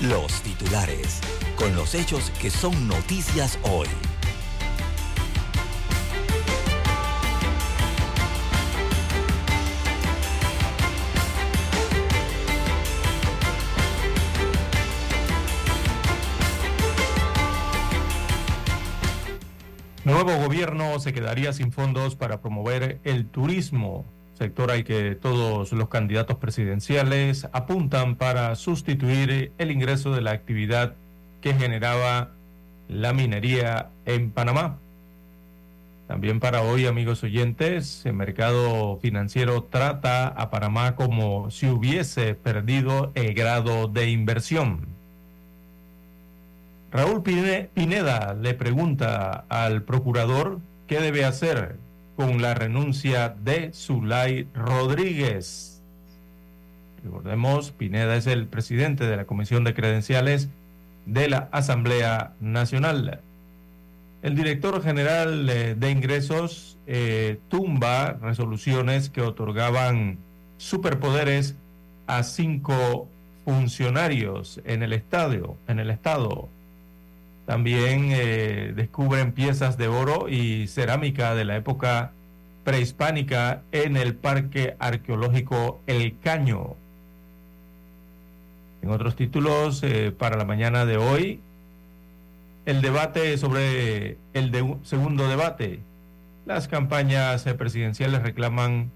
los titulares, con los hechos que son noticias hoy. Nuevo gobierno se quedaría sin fondos para promover el turismo, sector al que todos los candidatos presidenciales apuntan para sustituir el ingreso de la actividad que generaba la minería en Panamá. También para hoy, amigos oyentes, el mercado financiero trata a Panamá como si hubiese perdido el grado de inversión. Raúl Pineda le pregunta al procurador qué debe hacer con la renuncia de Zulay Rodríguez. Recordemos, Pineda es el presidente de la Comisión de Credenciales de la Asamblea Nacional. El director general eh, de ingresos eh, tumba resoluciones que otorgaban superpoderes a cinco funcionarios en el estadio, en el estado. También eh, descubren piezas de oro y cerámica de la época prehispánica en el Parque Arqueológico El Caño. En otros títulos, eh, para la mañana de hoy, el debate sobre el segundo debate. Las campañas presidenciales reclaman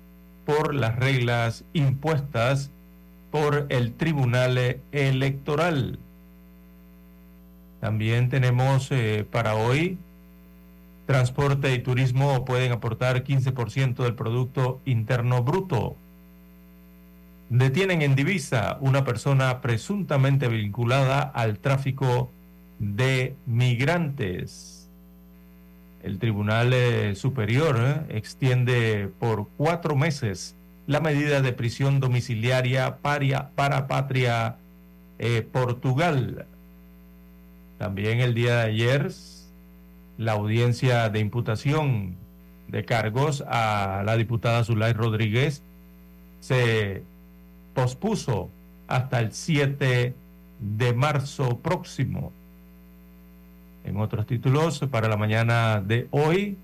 por las reglas impuestas por el Tribunal Electoral. También tenemos eh, para hoy, transporte y turismo pueden aportar 15% del Producto Interno Bruto. Detienen en divisa una persona presuntamente vinculada al tráfico de migrantes. El Tribunal eh, Superior eh, extiende por cuatro meses la medida de prisión domiciliaria para, para Patria Portugal. También el día de ayer, la audiencia de imputación de cargos a la diputada Zulay Rodríguez se pospuso hasta el 7 de marzo próximo. En otros títulos, para la mañana de hoy,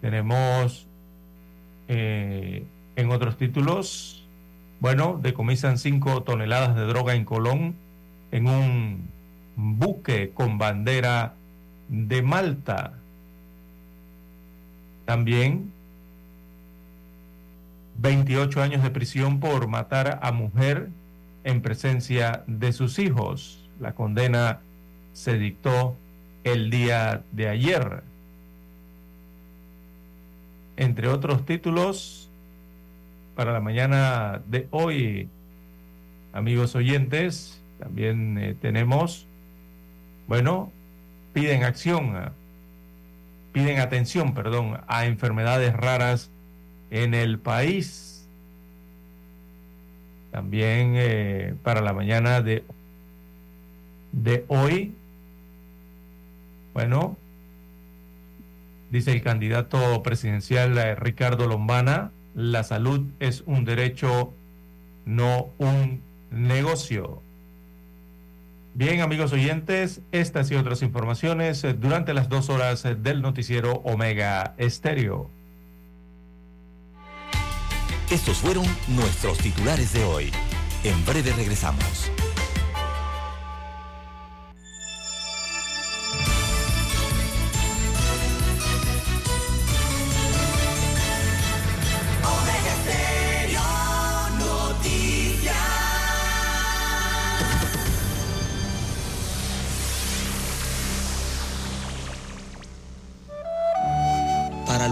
tenemos eh, en otros títulos, bueno, decomisan 5 toneladas de droga en Colón en un buque con bandera de Malta. También 28 años de prisión por matar a mujer en presencia de sus hijos. La condena se dictó el día de ayer. Entre otros títulos, para la mañana de hoy, amigos oyentes, también eh, tenemos bueno, piden acción, piden atención, perdón, a enfermedades raras en el país. También eh, para la mañana de, de hoy, bueno, dice el candidato presidencial eh, Ricardo Lombana, la salud es un derecho, no un negocio. Bien, amigos oyentes, estas y otras informaciones eh, durante las dos horas eh, del noticiero Omega Estéreo. Estos fueron nuestros titulares de hoy. En breve regresamos.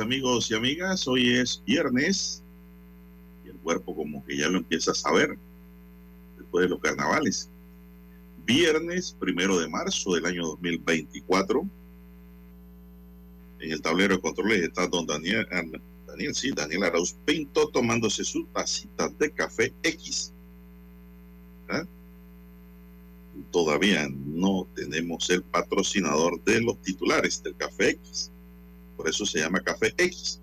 Amigos y amigas, hoy es viernes y el cuerpo como que ya lo empieza a saber después de los carnavales. Viernes primero de marzo del año 2024. En el tablero de controles está don Daniel, ah, Daniel, sí, Daniel Arauz Pinto tomándose su tacita de café X. ¿Ah? Todavía no tenemos el patrocinador de los titulares del café X. Por eso se llama Café X.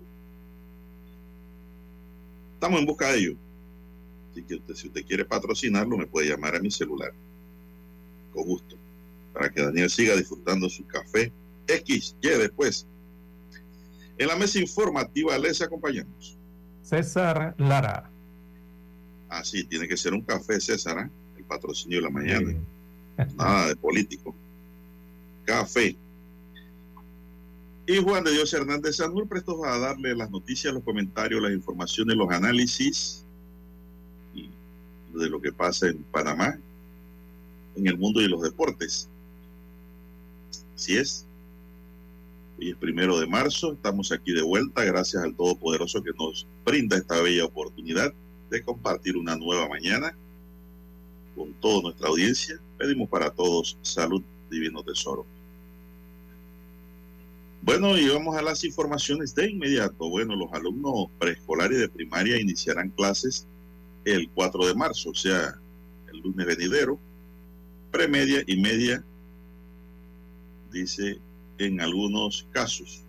Estamos en busca de ello. Así que usted, si usted quiere patrocinarlo, me puede llamar a mi celular. Con gusto. Para que Daniel siga disfrutando su café X. Y después. En la mesa informativa les acompañamos. César Lara. Así, tiene que ser un café, César, ¿eh? el patrocinio de la mañana. Sí. Nada de político. Café. Y Juan de Dios Hernández Sanur prestos a darle las noticias, los comentarios, las informaciones, los análisis y de lo que pasa en Panamá, en el mundo de los deportes. Así es. Hoy es primero de marzo, estamos aquí de vuelta, gracias al Todopoderoso que nos brinda esta bella oportunidad de compartir una nueva mañana con toda nuestra audiencia. Pedimos para todos salud, divino tesoro. Bueno, y vamos a las informaciones de inmediato. Bueno, los alumnos preescolares de primaria iniciarán clases el 4 de marzo, o sea, el lunes venidero. Premedia y media, dice en algunos casos.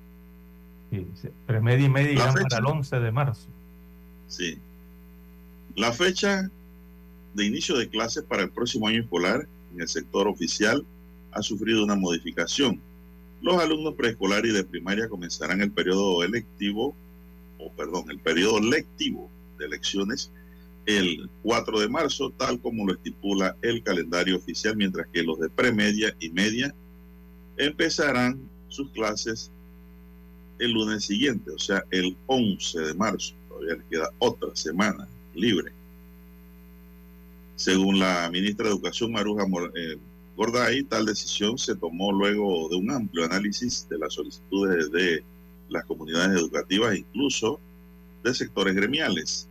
Sí. Premedia y media irán para el 11 de marzo. Sí. La fecha de inicio de clases para el próximo año escolar en el sector oficial ha sufrido una modificación. Los alumnos preescolares y de primaria comenzarán el periodo electivo, o perdón, el periodo lectivo de elecciones el 4 de marzo, tal como lo estipula el calendario oficial, mientras que los de premedia y media empezarán sus clases el lunes siguiente, o sea, el 11 de marzo. Todavía les queda otra semana libre. Según la ministra de Educación, Maruja eh, Gorday, tal decisión se tomó luego de un amplio análisis de las solicitudes de las comunidades educativas, incluso de sectores gremiales.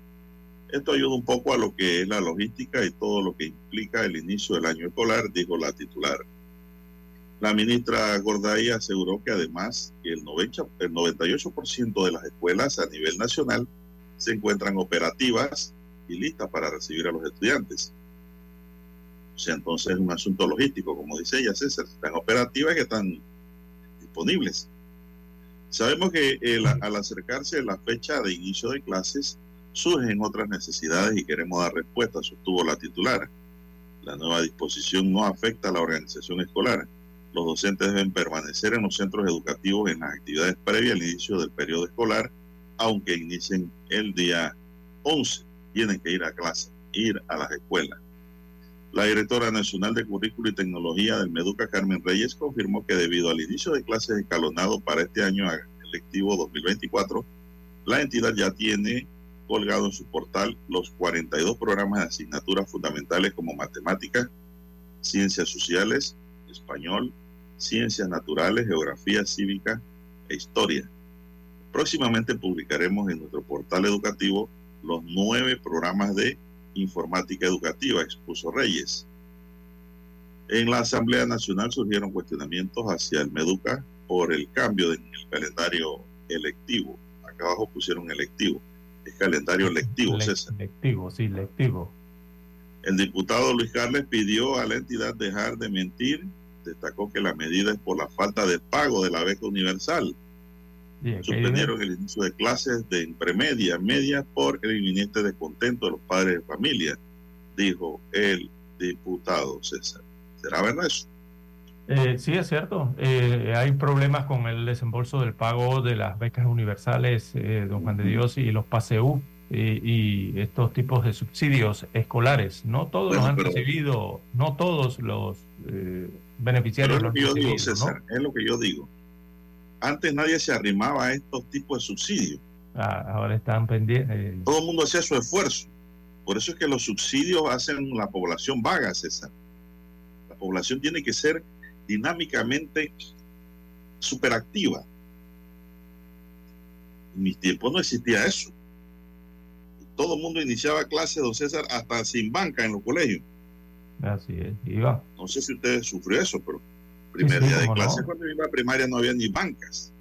Esto ayuda un poco a lo que es la logística y todo lo que implica el inicio del año escolar, dijo la titular. La ministra Gorday aseguró que además el, 90 el 98% de las escuelas a nivel nacional se encuentran operativas y listas para recibir a los estudiantes. O sea, entonces es un asunto logístico, como dice ella, César, están operativas y que están disponibles. Sabemos que el- al acercarse la fecha de inicio de clases, surgen otras necesidades y queremos dar respuesta, sostuvo la titular. La nueva disposición no afecta a la organización escolar. Los docentes deben permanecer en los centros educativos en las actividades previas al inicio del periodo escolar, aunque inicien el día 11. Tienen que ir a clase, ir a las escuelas. La directora nacional de Currículo y Tecnología del Meduca, Carmen Reyes, confirmó que debido al inicio de clases escalonado para este año electivo 2024, la entidad ya tiene colgado en su portal los 42 programas de asignaturas fundamentales como matemáticas, ciencias sociales, español, ciencias naturales, geografía cívica e historia. Próximamente publicaremos en nuestro portal educativo los nueve programas de informática educativa, expuso Reyes. En la Asamblea Nacional surgieron cuestionamientos hacia el MEDUCA por el cambio en el calendario electivo. Acá abajo pusieron electivo. Es calendario lectivo, César. Lectivo, sí, lectivo. El diputado Luis Carles pidió a la entidad dejar de mentir. Destacó que la medida es por la falta de pago de la beca universal. Suspendieron el inicio de clases de premedia, media, por el inminente descontento de los padres de familia, dijo el diputado César. ¿Será verdad eso? Eh, sí, es cierto. Eh, hay problemas con el desembolso del pago de las becas universales, eh, don Juan de Dios, y los PASEU y, estos tipos de subsidios escolares. No todos los han recibido, no todos los beneficiarios. es lo que yo digo, César, es lo que yo digo. Antes nadie se arrimaba a estos tipos de subsidios. Ah, ahora están pendientes. Todo el mundo hacía su esfuerzo. Por eso es que los subsidios hacen la población vaga, César. La población tiene que ser dinámicamente superactiva. En mis tiempos no existía eso. Todo el mundo iniciaba clases, don César, hasta sin banca en los colegios. Así es, iba. No sé si usted sufrió eso, pero primer día de clase cuando iba a primaria no había ni bancas.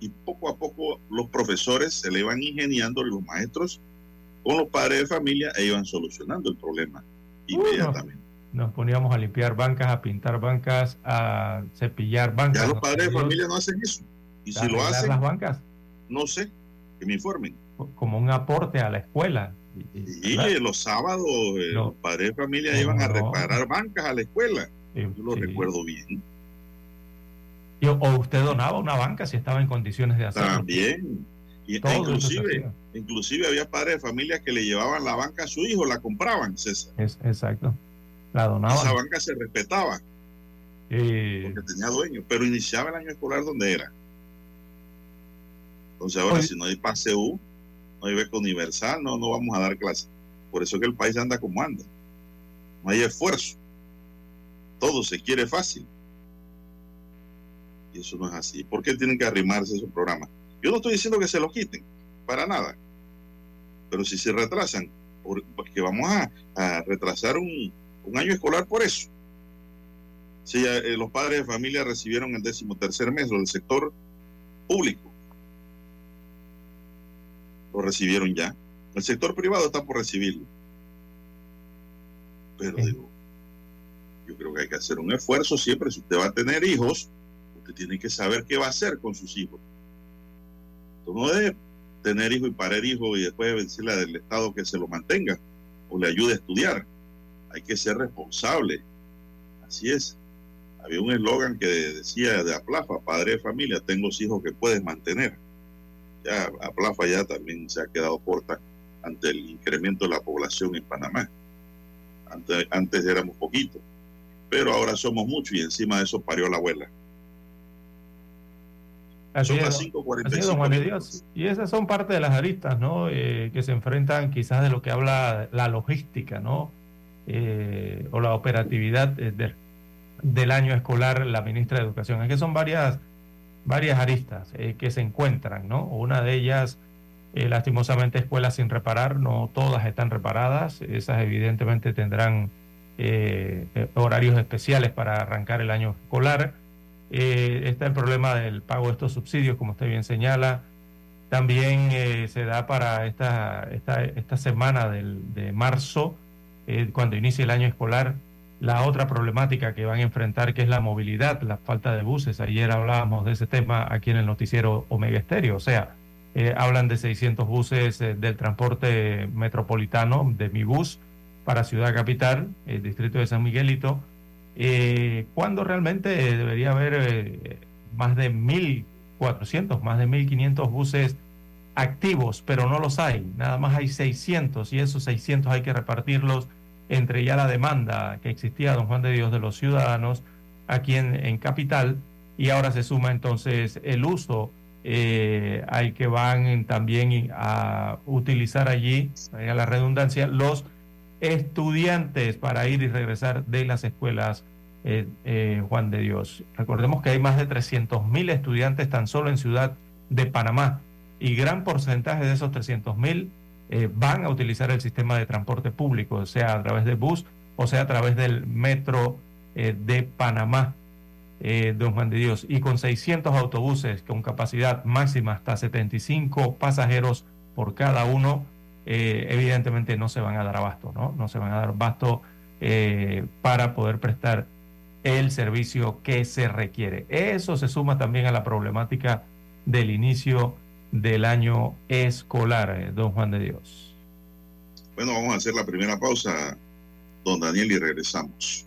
Y poco a poco los profesores se le iban ingeniando los maestros con los padres de familia e iban solucionando el problema inmediatamente. Nos poníamos a limpiar bancas, a pintar bancas, a cepillar bancas. Ya los padres de familia no hacen eso. Y si lo hacen, las bancas? no sé, que me informen. Como un aporte a la escuela. Y, los sábados eh, los padres de familia iban a reparar bancas a la escuela. Yo lo recuerdo bien. o usted donaba una banca si estaba en condiciones de hacerlo. También. Y, e inclusive, inclusive había padres de familia que le llevaban la banca a su hijo, la compraban, César. Es, exacto. La donaban. Esa banca se respetaba. Porque tenía dueño, pero iniciaba el año escolar donde era. Entonces ahora si no hay PASEU, no hay beca universal, no, no vamos a dar clase. Por eso que el país anda como anda. No hay esfuerzo todo se quiere fácil. Y eso no es así. ¿Por qué tienen que arrimarse esos programas? Yo no estoy diciendo que se los quiten, para nada. Pero si se retrasan, porque vamos a, retrasar un, año escolar por eso. Si eh, los padres de familia recibieron el décimo tercer mes o del sector público, lo recibieron ya. El sector privado está por recibirlo. Pero digo, yo creo que hay que hacer un esfuerzo siempre. Si usted va a tener hijos, usted tiene que saber qué va a hacer con sus hijos. Usted no debe tener hijo y parar hijo y después decirle al Estado que se lo mantenga o le ayude a estudiar. Hay que ser responsable. Así es. Había un eslogan que decía de Aplafa, padre de familia, tengo hijos que puedes mantener. Ya Aplafa ya también se ha quedado corta ante el incremento de la población en Panamá. Antes, antes éramos poquitos pero ahora somos muchos y encima de eso parió la abuela. Así son las 5.45. Y esas son parte de las aristas, ¿no? Eh, que se enfrentan quizás de lo que habla la logística, ¿no? Eh, o la operatividad del año escolar, la ministra de Educación. Es que son varias, varias aristas eh, que se encuentran, ¿no? Una de ellas, lastimosamente, escuelas sin reparar, no todas están reparadas, esas evidentemente tendrán eh, eh, horarios especiales para arrancar el año escolar. Eh, está el problema del pago de estos subsidios, como usted bien señala. También se da para esta, esta, esta semana del, de marzo, cuando inicie el año escolar, la otra problemática que van a enfrentar, que es la movilidad, la falta de buses. Ayer hablábamos de ese tema aquí en el noticiero Omega Estéreo. O sea, hablan de 600 buses del transporte metropolitano, de mi bus, para Ciudad Capital, el distrito de San Miguelito, eh, cuando realmente debería haber eh, más de 1.400, más de 1.500 buses activos, pero no los hay. Nada más hay 600 y esos 600 hay que repartirlos entre ya la demanda que existía, don Juan de Dios, de los ciudadanos aquí en, Capital y ahora se suma entonces el uso eh, al que van también a utilizar allí, a la redundancia, los estudiantes para ir y regresar de las escuelas eh, eh, Juan de Dios. Recordemos que hay más de 300 mil estudiantes tan solo en Ciudad de Panamá y gran porcentaje de esos 300 mil eh, van a utilizar el sistema de transporte público, sea a través de bus o sea a través del metro eh, de Panamá, don Juan de Dios, y con 600 autobuses con capacidad máxima hasta 75 pasajeros por cada uno, evidentemente no se van a dar abasto, ¿no? No se van a dar abasto para poder prestar el servicio que se requiere. Eso se suma también a la problemática del inicio del año escolar, eh, don Juan de Dios. Bueno, vamos a hacer la primera pausa, don Daniel, y regresamos.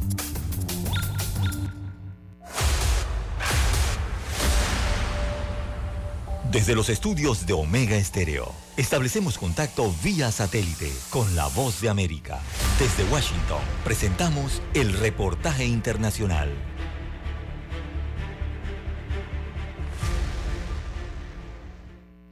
Desde los estudios de Omega Estéreo, establecemos contacto vía satélite con la voz de América. Desde Washington, presentamos el reportaje internacional.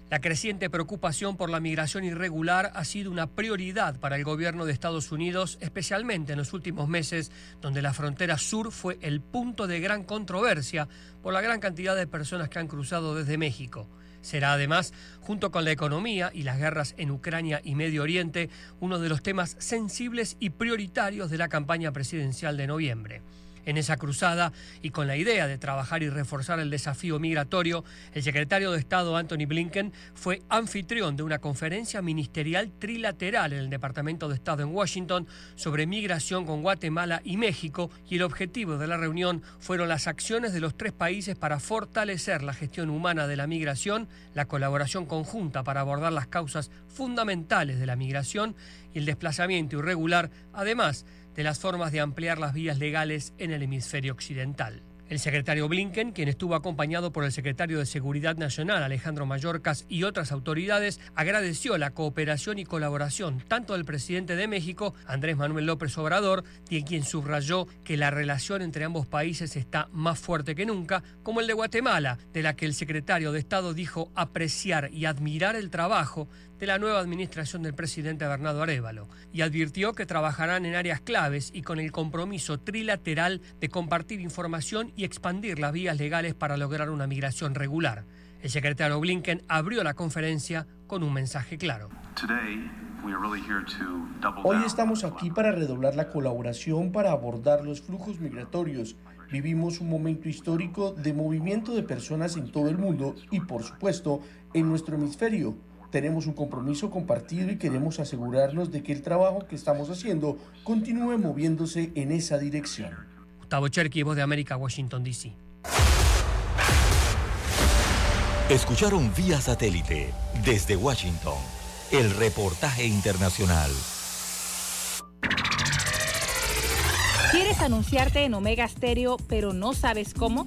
La creciente preocupación por la migración irregular ha sido una prioridad para el gobierno de Estados Unidos, especialmente en los últimos meses, donde la frontera sur fue el punto de gran controversia por la gran cantidad de personas que han cruzado desde México. Será además, junto con la economía y las guerras en Ucrania y Medio Oriente, uno de los temas sensibles y prioritarios de la campaña presidencial de noviembre. En esa cruzada y con la idea de trabajar y reforzar el desafío migratorio, el secretario de Estado Anthony Blinken fue anfitrión de una conferencia ministerial trilateral en el Departamento de Estado en Washington sobre migración con Guatemala y México y el objetivo de la reunión fueron las acciones de los tres países para fortalecer la gestión humana de la migración, la colaboración conjunta para abordar las causas fundamentales de la migración y el desplazamiento irregular, además de las formas de ampliar las vías legales en el hemisferio occidental. El secretario Blinken, quien estuvo acompañado por el secretario de Seguridad Nacional Alejandro Mayorkas y otras autoridades, agradeció la cooperación y colaboración tanto del presidente de México, Andrés Manuel López Obrador, quien subrayó que la relación entre ambos países está más fuerte que nunca, como el de Guatemala, de la que el secretario de Estado dijo apreciar y admirar el trabajo de la nueva administración del presidente Bernardo Arevalo y advirtió que trabajarán en áreas claves y con el compromiso trilateral de compartir información y expandir las vías legales para lograr una migración regular. El secretario Blinken abrió la conferencia con un mensaje claro. Hoy estamos aquí para redoblar la colaboración para abordar los flujos migratorios. Vivimos un momento histórico de movimiento de personas en todo el mundo y, por supuesto, en nuestro hemisferio tenemos un compromiso compartido y queremos asegurarnos de que el trabajo que estamos haciendo continúe moviéndose en esa dirección. Gustavo Cherky, Voz de América, Washington, D.C. Escucharon vía satélite desde Washington el reportaje internacional. ¿Quieres anunciarte en Omega Stereo pero no sabes cómo?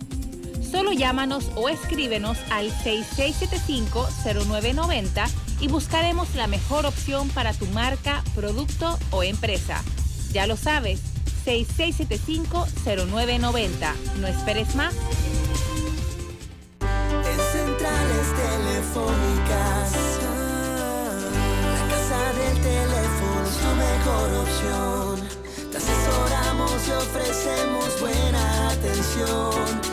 Solo llámanos o escríbenos al 6675-0990 y buscaremos la mejor opción para tu marca, producto o empresa. Ya lo sabes, 6675-0990. No esperes más. En centrales telefónicas, la casa del teléfono es tu mejor opción. Te asesoramos y ofrecemos buena atención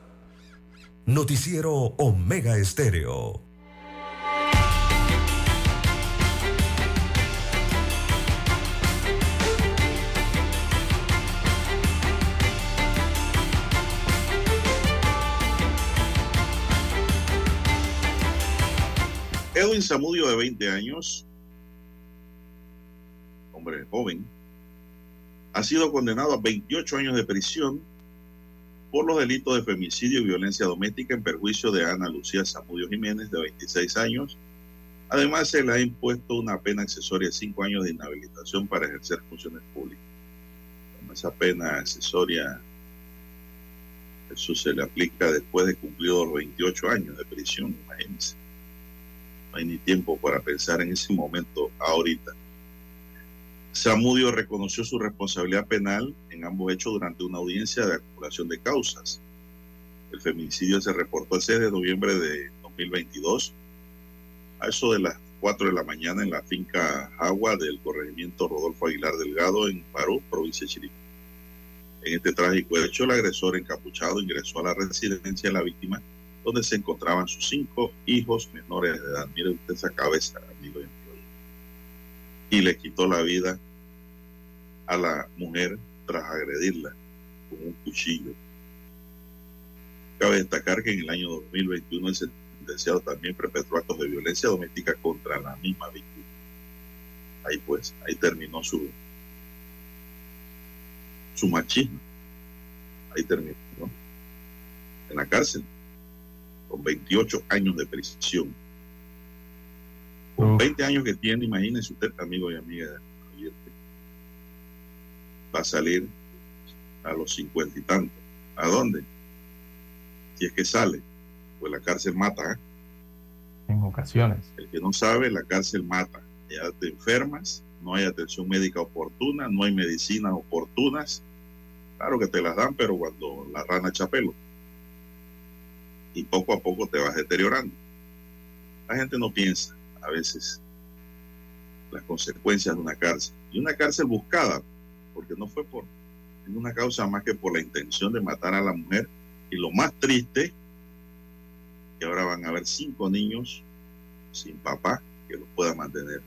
Noticiero Omega Estéreo. Edwin Zamudio, de 20 años, hombre joven, ha sido condenado a 28 años de prisión por los delitos de femicidio y violencia doméstica en perjuicio de Ana Lucía Zamudio Jiménez, de 26 años. Además, se le ha impuesto una pena accesoria de 5 años de inhabilitación para ejercer funciones públicas. Esa pena accesoria, eso se le aplica después de cumplidos los 28 años de prisión, imagínense. No hay ni tiempo para pensar en ese momento ahorita. Samudio reconoció su responsabilidad penal ambos hechos durante una audiencia de acumulación de causas. El feminicidio se reportó el 6 de noviembre de 2022, a eso de las 4 de la mañana en la finca Agua del corregimiento Rodolfo Aguilar Delgado en Parú, provincia de Chiriquí. En este trágico hecho, el agresor encapuchado ingresó a la residencia de la víctima donde se encontraban sus cinco hijos menores de edad. Mire usted esa cabeza, amigo. Y le quitó la vida a la mujer tras agredirla con un cuchillo. Cabe destacar que en el año 2021 el sentenciado también perpetró actos de violencia doméstica contra la misma víctima. Ahí pues, ahí terminó su, su machismo. Ahí terminó, ¿no? En la cárcel con 28 años de prisión. Con 20 años que tiene, imagínese usted, amigo y amiga, va a salir a los 50 y tantos. ¿A dónde? Si es que sale, pues la cárcel mata. ¿eh? En ocasiones. El que no sabe, la cárcel mata. Ya te enfermas, no hay atención médica oportuna, no hay medicinas oportunas. Claro que te las dan, pero cuando la rana echa pelo y poco a poco te vas deteriorando. La gente no piensa a veces las consecuencias de una cárcel. Y una cárcel buscada, porque no fue por ninguna causa más que por la intención de matar a la mujer. Y lo más triste, que ahora van a haber cinco niños sin papá que los pueda mantener.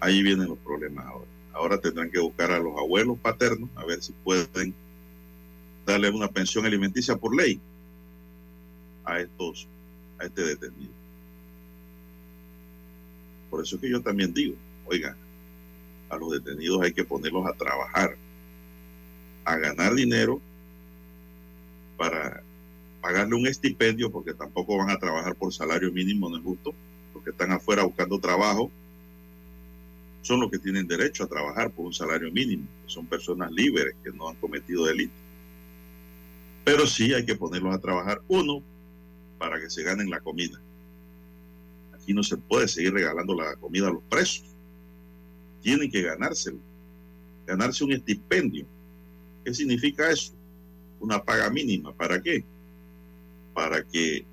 Ahí vienen los problemas ahora. Ahora tendrán que buscar a los abuelos paternos a ver si pueden darle una pensión alimenticia por ley a estos, a este detenido. Por eso es que yo también digo, oiga, a los detenidos hay que ponerlos a trabajar, a ganar dinero para pagarle un estipendio, porque tampoco van a trabajar por salario mínimo, no es justo, porque están afuera buscando trabajo, son los que tienen derecho a trabajar por un salario mínimo, son personas libres que no han cometido delitos. Pero sí hay que ponerlos a trabajar, uno, para que se ganen la comida. Aquí no se puede seguir regalando la comida a los presos. Tienen que ganárselo, ganarse un estipendio. ¿Qué significa eso? Una paga mínima. ¿Para qué? Para que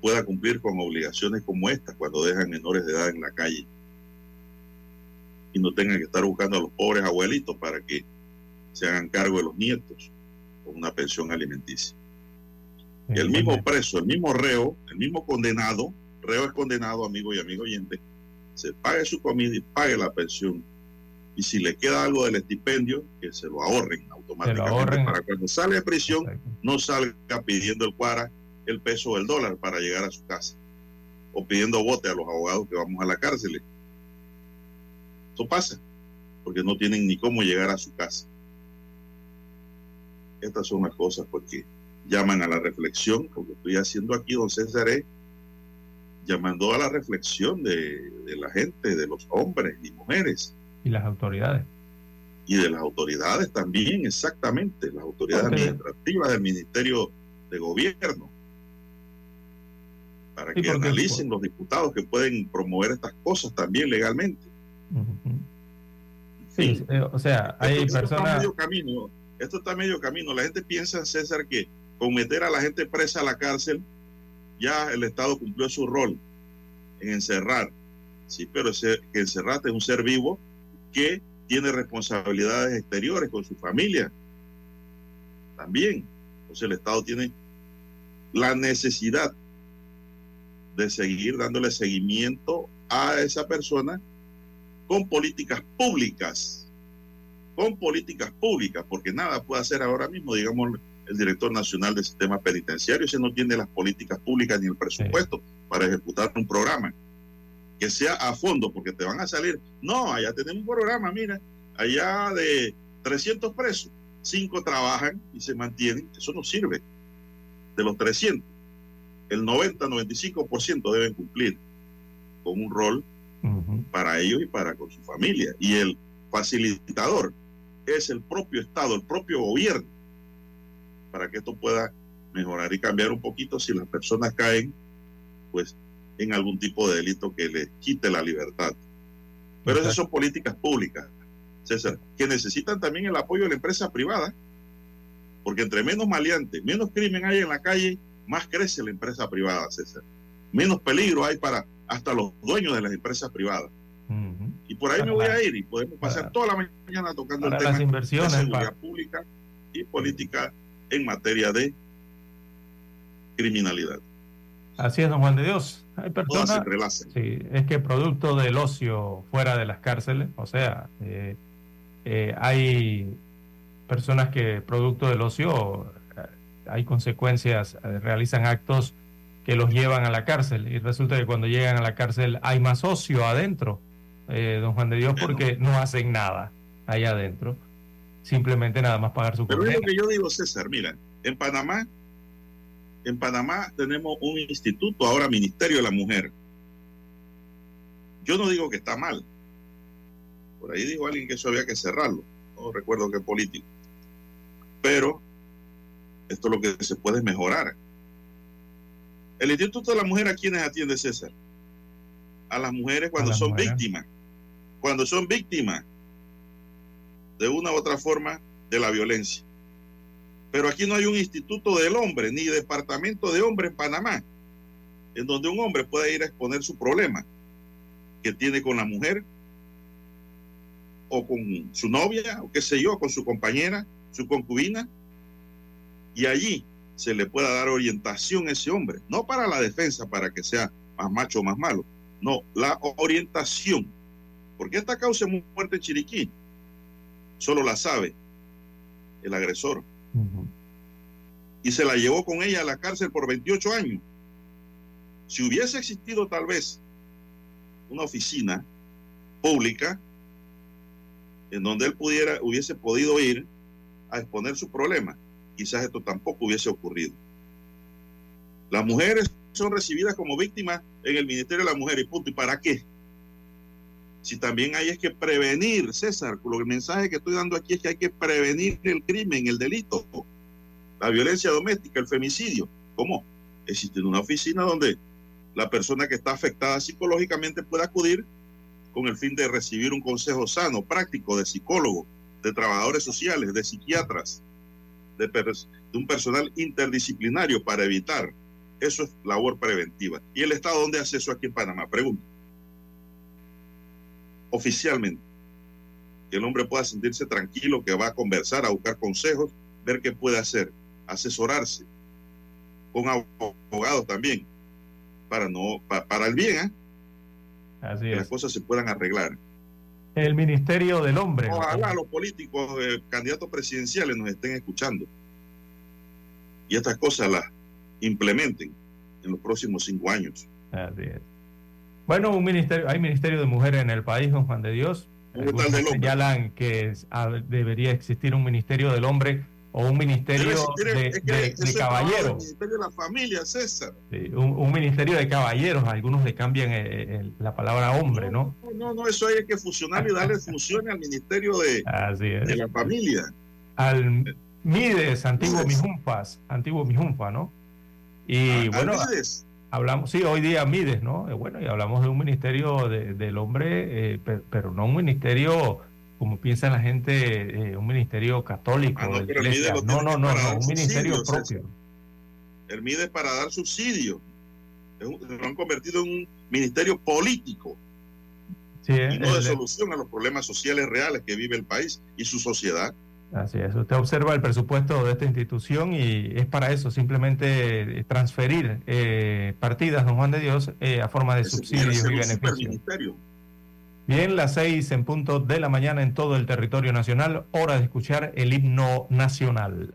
pueda cumplir con obligaciones como estas cuando dejan menores de edad en la calle y no tengan que estar buscando a los pobres abuelitos para que se hagan cargo de los nietos con una pensión alimenticia el mismo preso, el mismo reo, el mismo condenado, reo es condenado, amigo y amigo oyente, se pague su comida y pague la pensión. Y si le queda algo del estipendio, que se lo ahorren automáticamente para cuando sale de prisión no salga pidiendo el cuara, el peso o el dólar para llegar a su casa. O pidiendo bote a los abogados que vamos a la cárcel. Eso pasa, porque no tienen ni cómo llegar a su casa. Estas son las cosas porque llaman a la reflexión, lo que estoy haciendo aquí, don César, es llamando a la reflexión de, la gente, de los hombres y mujeres. Y las autoridades. Y de las autoridades también, exactamente, las autoridades administrativas del Ministerio de Gobierno, para que analicen los diputados que pueden promover estas cosas también legalmente. Sí, eh, o sea, hay esto, personas... Está medio camino, esto está medio camino. La gente piensa, César, que con meter a la gente presa a la cárcel, ya el Estado cumplió su rol en encerrar. Sí, pero ese, que encerrarte es un ser vivo que tiene responsabilidades exteriores con su familia. También. Entonces el Estado tiene la necesidad de seguir dándole seguimiento a esa persona con políticas públicas, con políticas públicas, porque nada puede hacer ahora mismo, digamos, el director nacional del sistema penitenciario, ese no tiene las políticas públicas ni el presupuesto sí. para ejecutar un programa que sea a fondo, porque te van a salir, no, allá tenemos un programa, mira, allá de 300 presos, 5 trabajan y se mantienen, eso no sirve. De los 300, el 90-95% deben cumplir con un rol uh -huh. para ellos y para con su familia. Y el facilitador es el propio Estado, el propio gobierno, para que esto pueda mejorar y cambiar un poquito si las personas caen, pues, en algún tipo de delito que les quite la libertad. Pero esas son políticas públicas, César, que necesitan también el apoyo de la empresa privada, porque entre menos maleante, menos crimen hay en la calle, más crece la empresa privada, César. Menos peligro hay para hasta los dueños de las empresas privadas. Uh -huh. Y por ahí para, me voy a ir y podemos pasar para, toda la mañana tocando el tema las inversiones, de seguridad pública y política en materia de criminalidad. Así es, don Juan de Dios. Hay personas. Sí, es que producto del ocio fuera de las cárceles, o sea, eh, eh, hay personas que producto del ocio hay consecuencias, eh, realizan actos que los llevan a la cárcel y resulta que cuando llegan a la cárcel hay más ocio adentro, eh, don Juan de Dios, porque no hacen nada allá adentro, simplemente nada más pagar su Pero es lo que yo digo, César, mira, en Panamá, en Panamá tenemos un instituto, ahora Ministerio de la Mujer. Yo no digo que está mal. Por ahí dijo alguien que eso había que cerrarlo. No recuerdo qué político. Pero esto es lo que se puede mejorar. El Instituto de la Mujer, ¿a quiénes atiende César? A las mujeres cuando las son mujeres. víctimas. Cuando son víctimas de una u otra forma de la violencia. Pero aquí no hay un instituto del hombre, ni departamento de hombre en Panamá, en donde un hombre pueda ir a exponer su problema que tiene con la mujer, o con su novia, o qué sé yo, con su compañera, su concubina, y allí se le pueda dar orientación a ese hombre, no para la defensa, para que sea más macho o más malo, no, la orientación, porque esta causa de muerte en Chiriquí solo la sabe el agresor. Uh -huh. Y se la llevó con ella a la cárcel por 28 años. Si hubiese existido tal vez una oficina pública en donde él pudiera, hubiese podido ir a exponer su problema, quizás esto tampoco hubiese ocurrido. Las mujeres son recibidas como víctimas en el Ministerio de la Mujer y punto. ¿Y para qué? Si también hay es que prevenir, César, el mensaje que estoy dando aquí es que hay que prevenir el crimen, el delito, la violencia doméstica, el femicidio. ¿Cómo? Existe una oficina donde la persona que está afectada psicológicamente puede acudir con el fin de recibir un consejo sano, práctico, de psicólogos, de trabajadores sociales, de psiquiatras, de, de, un personal interdisciplinario para evitar. Eso es labor preventiva. ¿Y el Estado dónde hace eso aquí en Panamá? Pregunto. Oficialmente. Que el hombre pueda sentirse tranquilo, que va a conversar, a buscar consejos, ver qué puede hacer, asesorarse con abogados también, para, no, para, para el bien, ¿eh? Así que es. las cosas se puedan arreglar. El Ministerio del Hombre. Ojalá los políticos, eh, candidatos presidenciales nos estén escuchando y estas cosas las implementen en los próximos cinco años. Así es. Bueno, un ministerio, hay Ministerio de Mujeres en el país, don Juan de Dios. Algunos señalan que debería existir un Ministerio del Hombre o un ministerio de, es que de, de caballeros. Ministerio de la familia, César. Sí, un, un, ministerio de caballeros, algunos le cambian el, el, la palabra hombre, ¿no? No, no, no, eso hay que fusionar y darle funciones al ministerio de, de, la familia. Al Mides, antiguo. Mijunfas, antiguo Mijunfa, ¿no? Y bueno, Mides. Hablamos, sí, hoy día Mides, ¿no? Eh, bueno, y hablamos de un ministerio de, del hombre, eh, pero, pero, no un ministerio como piensa la gente, eh, un ministerio católico. Ah, no, de el iglesia. No, no, no, un ministerio propio. El MIDE es para dar subsidios. Es un- Lo han convertido en un ministerio político Sí, y no de el- solución a los problemas sociales reales que vive el país y su sociedad. Así es, usted observa el presupuesto de esta institución y es para eso, simplemente eh, transferir eh, partidas, don Juan de Dios, eh, a forma de subsidios y beneficios. Bien, las seis en punto de la mañana en todo el territorio nacional, hora de escuchar el himno nacional.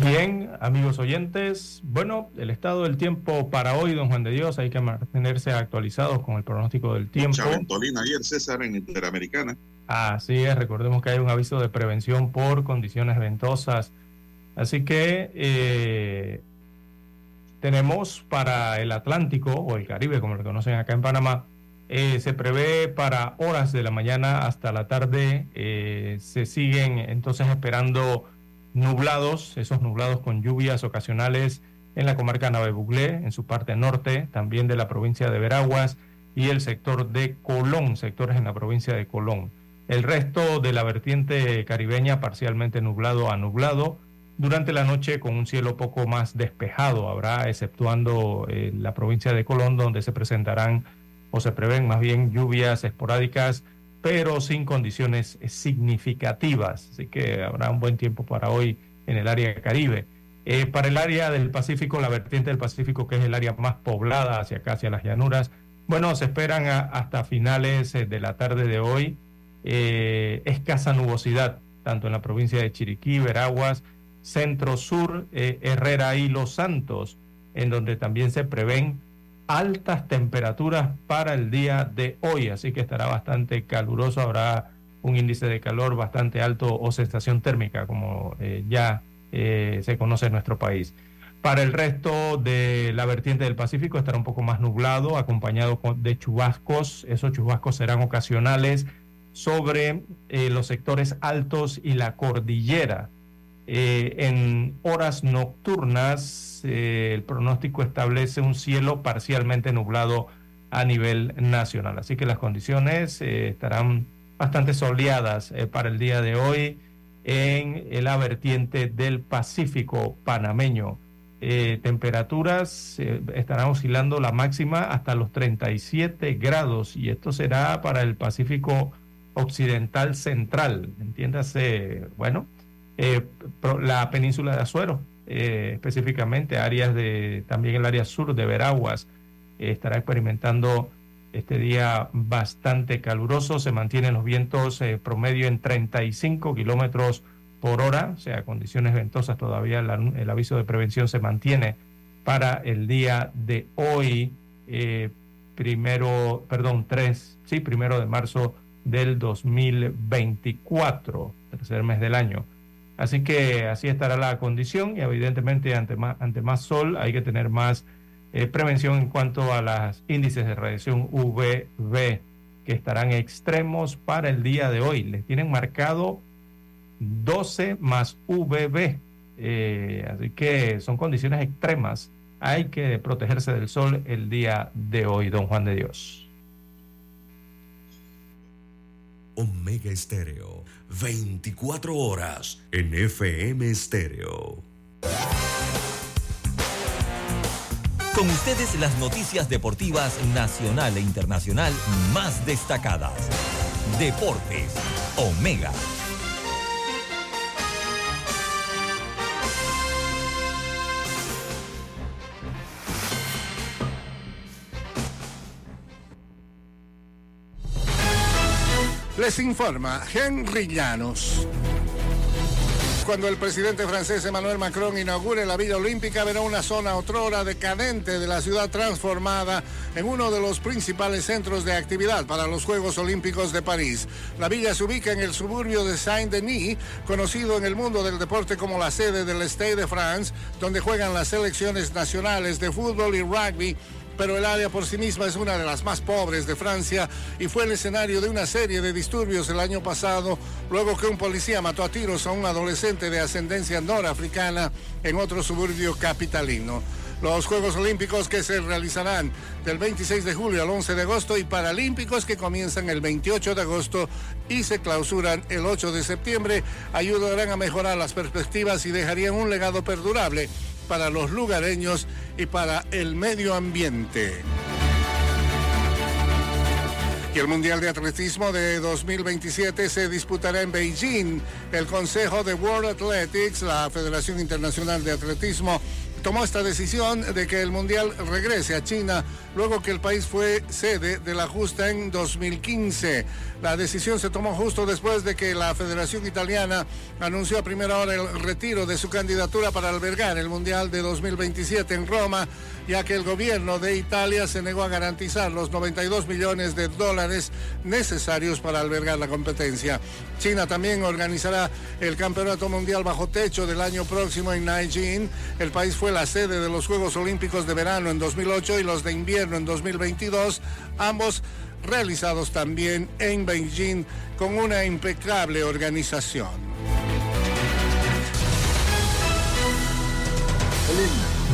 Bien, amigos oyentes, bueno, el estado del tiempo para hoy, don Juan de Dios, hay que mantenerse actualizados con el pronóstico del tiempo. Chaventolina ayer, César, en Interamericana. Así es, recordemos que hay un aviso de prevención por condiciones ventosas. Así que eh, tenemos para el Atlántico o el Caribe, como lo conocen acá en Panamá, eh, se prevé para horas de la mañana hasta la tarde. eh, se siguen entonces esperando nublados, esos nublados con lluvias ocasionales en la comarca Nave Buglé, en su parte norte, también de la provincia de Veraguas y el sector de Colón, sectores en la provincia de Colón. El resto de la vertiente caribeña parcialmente nublado a nublado. Durante la noche con un cielo poco más despejado habrá, exceptuando eh, la provincia de Colón, donde se presentarán o se prevén más bien lluvias esporádicas pero sin condiciones significativas. Así que habrá un buen tiempo para hoy en el área caribe. Eh, para el área del Pacífico, la vertiente del Pacífico, que es el área más poblada hacia acá, hacia las llanuras, bueno, se esperan hasta finales eh, de la tarde de hoy eh, escasa nubosidad, tanto en la provincia de Chiriquí, Veraguas, Centro Sur, Herrera y Los Santos, en donde también se prevén altas temperaturas para el día de hoy, así que estará bastante caluroso, habrá un índice de calor bastante alto o sensación térmica, como ya se conoce en nuestro país. Para el resto de la vertiente del Pacífico estará un poco más nublado, acompañado de chubascos. Esos chubascos serán ocasionales sobre eh, los sectores altos y la cordillera. Eh, en horas nocturnas, eh, el pronóstico establece un cielo parcialmente nublado a nivel nacional. Así que las condiciones estarán bastante soleadas para el día de hoy en la vertiente del Pacífico panameño. Eh, temperaturas eh, estarán oscilando la máxima hasta los 37 grados y esto será para el Pacífico Occidental Central, entiéndase, bueno, eh, la península de Azuero, específicamente áreas de, también el área sur de Veraguas, estará experimentando este día bastante caluroso, se mantienen los vientos promedio en 35 kilómetros por hora, o sea, condiciones ventosas todavía el, aviso de prevención se mantiene para el día de hoy, eh, primero, perdón, 3, sí, primero de marzo del 2024, tercer mes del año. Así que así estará la condición y evidentemente ante más, ante más sol hay que tener más eh, prevención en cuanto a los índices de radiación UVB que estarán extremos para el día de hoy. Les tienen marcado 12 más VB. Eh, así que son condiciones extremas. Hay que protegerse del sol el día de hoy, don Juan de Dios. Omega Estéreo, 24 horas en FM Estéreo. Con ustedes las noticias deportivas nacional e internacional más destacadas. Deportes, Omega Les informa Henry Llanos. Cuando el presidente francés Emmanuel Macron inaugure la Villa Olímpica, verá una zona otrora decadente de la ciudad transformada en uno de los principales centros de actividad para los Juegos Olímpicos de París. La villa se ubica en el suburbio de Saint-Denis, conocido en el mundo del deporte como la sede del Stade de France, donde juegan las selecciones nacionales de fútbol y rugby pero el área por sí misma es una de las más pobres de Francia y fue el escenario de una serie de disturbios el año pasado, luego que un policía mató a tiros a un adolescente de ascendencia norafricana en otro suburbio capitalino. Los Juegos Olímpicos que se realizarán del 26 de julio al 11 de agosto y Paralímpicos que comienzan el 28 de agosto y se clausuran el 8 de septiembre ayudarán a mejorar las perspectivas y dejarían un legado perdurable para los lugareños y para el medio ambiente. Y el Mundial de Atletismo de 2027 se disputará en Beijing. El Consejo de World Athletics, la Federación Internacional de Atletismo, tomó esta decisión de que el Mundial regrese a China luego que el país fue sede de la justa en 2015. La decisión se tomó justo después de que la Federación Italiana anunció a primera hora el retiro de su candidatura para albergar el Mundial de 2027 en Roma, ya que el gobierno de Italia se negó a garantizar los 92 millones de dólares necesarios para albergar la competencia. China también organizará el Campeonato Mundial bajo techo del año próximo en Nanjing. El país fue la sede de los Juegos Olímpicos de verano en 2008 y los de invierno en 2022, ambos realizados también en Beijing con una impecable organización.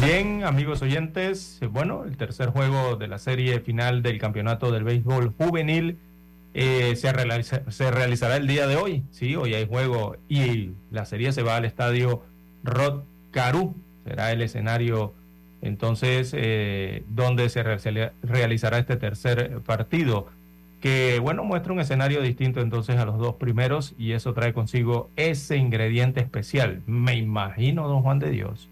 Bien, amigos oyentes, bueno, el tercer juego de la serie final del campeonato del béisbol juvenil eh, se, se, realizará el día de hoy. Sí, hoy hay juego y la serie se va al estadio Rod Caru. Será el escenario entonces, eh, ¿dónde se realizará este tercer partido? que bueno, muestra un escenario distinto entonces a los dos primeros y eso trae consigo ese ingrediente especial. Me imagino, don Juan de Dios,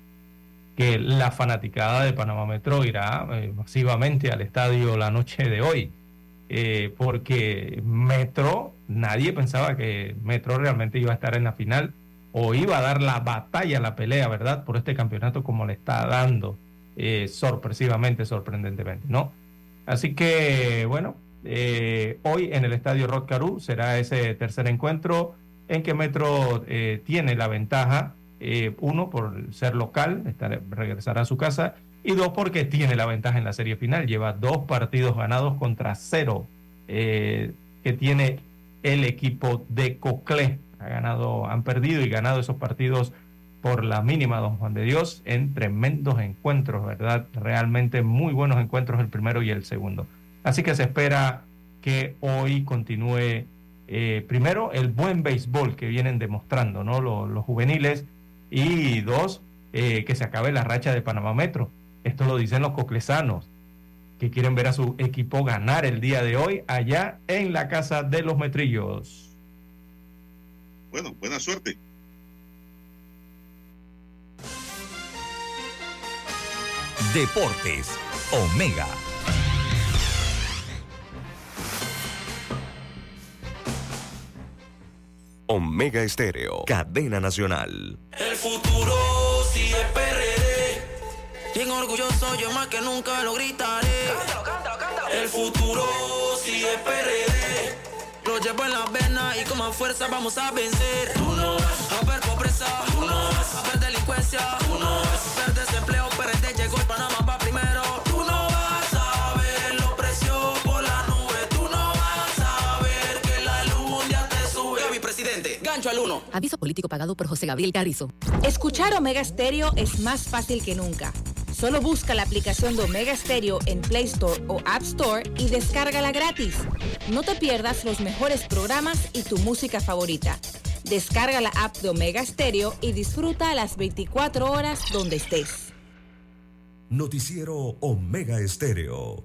que la fanaticada de Panamá Metro irá eh, masivamente al estadio la noche de hoy, eh, porque Metro, nadie pensaba que Metro realmente iba a estar en la final o iba a dar la batalla, la pelea, ¿verdad? Por este campeonato como le está dando eh, sorpresivamente, sorprendentemente, ¿no? Así que, bueno, hoy en el estadio Rod Caru será ese tercer encuentro en que Metro tiene la ventaja, eh, uno por ser local, estar, regresará a su casa, y dos porque tiene la ventaja en la serie final, lleva dos partidos ganados contra cero que tiene el equipo de Coclé. Ha ganado, han perdido y ganado esos partidos por la mínima, don Juan de Dios, en tremendos encuentros, ¿verdad? Realmente muy buenos encuentros el primero y el segundo. Así que se espera que hoy continúe eh, primero el buen béisbol que vienen demostrando ¿no? los juveniles y dos, eh, que se acabe la racha de Panamá Metro. Esto lo dicen los coclesanos, que quieren ver a su equipo ganar el día de hoy allá en la casa de los metrillos. Bueno, buena suerte. Deportes, Omega. Omega Estéreo, cadena nacional. El futuro sí es PRD. Bien orgulloso, yo más que nunca lo gritaré. El futuro sí es PRD. Lo llevo en la vena y con más fuerza vamos a vencer. Tú no vas a ver pobreza, tú no vas a ver delincuencia, tú no vas a ver desempleo. PRD llegó y Panamá Aviso político pagado por José Gabriel Carrizo. Escuchar Omega Stereo es más fácil que nunca. Solo busca la aplicación de Omega Stereo en Play Store o App Store y descárgala gratis. No te pierdas los mejores programas y tu música favorita. Descarga la app de Omega Stereo y disfruta a las 24 horas donde estés. Noticiero Omega Estéreo.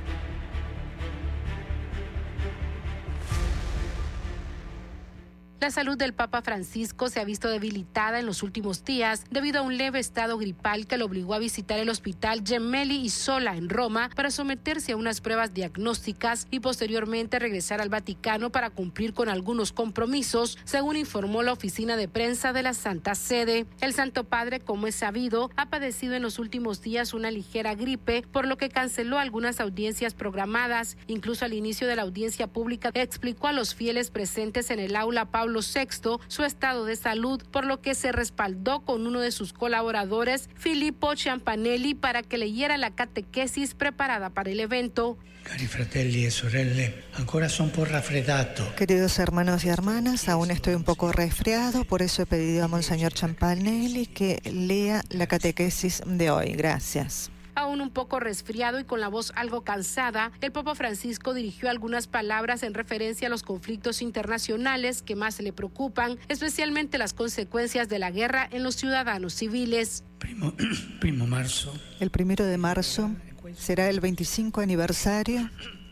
La salud del Papa Francisco se ha visto debilitada en los últimos días debido a un leve estado gripal que lo obligó a visitar el hospital Gemelli y Sola en Roma para someterse a unas pruebas diagnósticas y posteriormente regresar al Vaticano para cumplir con algunos compromisos, según informó la oficina de prensa de la Santa Sede. El Santo Padre, como es sabido, ha padecido en los últimos días una ligera gripe, por lo que canceló algunas audiencias programadas. Incluso al inicio de la audiencia pública explicó a los fieles presentes en el aula Pablo VI su estado de salud, por lo que se respaldó con uno de sus colaboradores, Filippo Ciampanelli, para que leyera la catequesis preparada para el evento. Cari fratelli e sorelle, ancora sono un po' raffreddato. Queridos hermanos y hermanas, aún estoy un poco resfriado, por eso he pedido a Monseñor Champanelli que lea la catequesis de hoy. Gracias. Aún un poco resfriado y con la voz algo cansada, el Papa Francisco dirigió algunas palabras en referencia a los conflictos internacionales que más le preocupan, especialmente las consecuencias de la guerra en los ciudadanos civiles. Primo, primo marzo. El primero de marzo será el 25 aniversario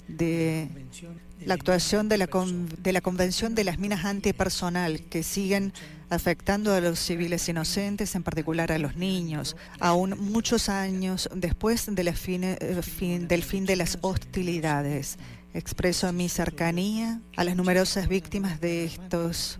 de la actuación de la, con- de la Convención de las Minas Antipersonal, que siguen afectando a los civiles inocentes, en particular a los niños, aún muchos años después de la eh, fin- del fin de las hostilidades. Expreso mi cercanía a las numerosas víctimas de estos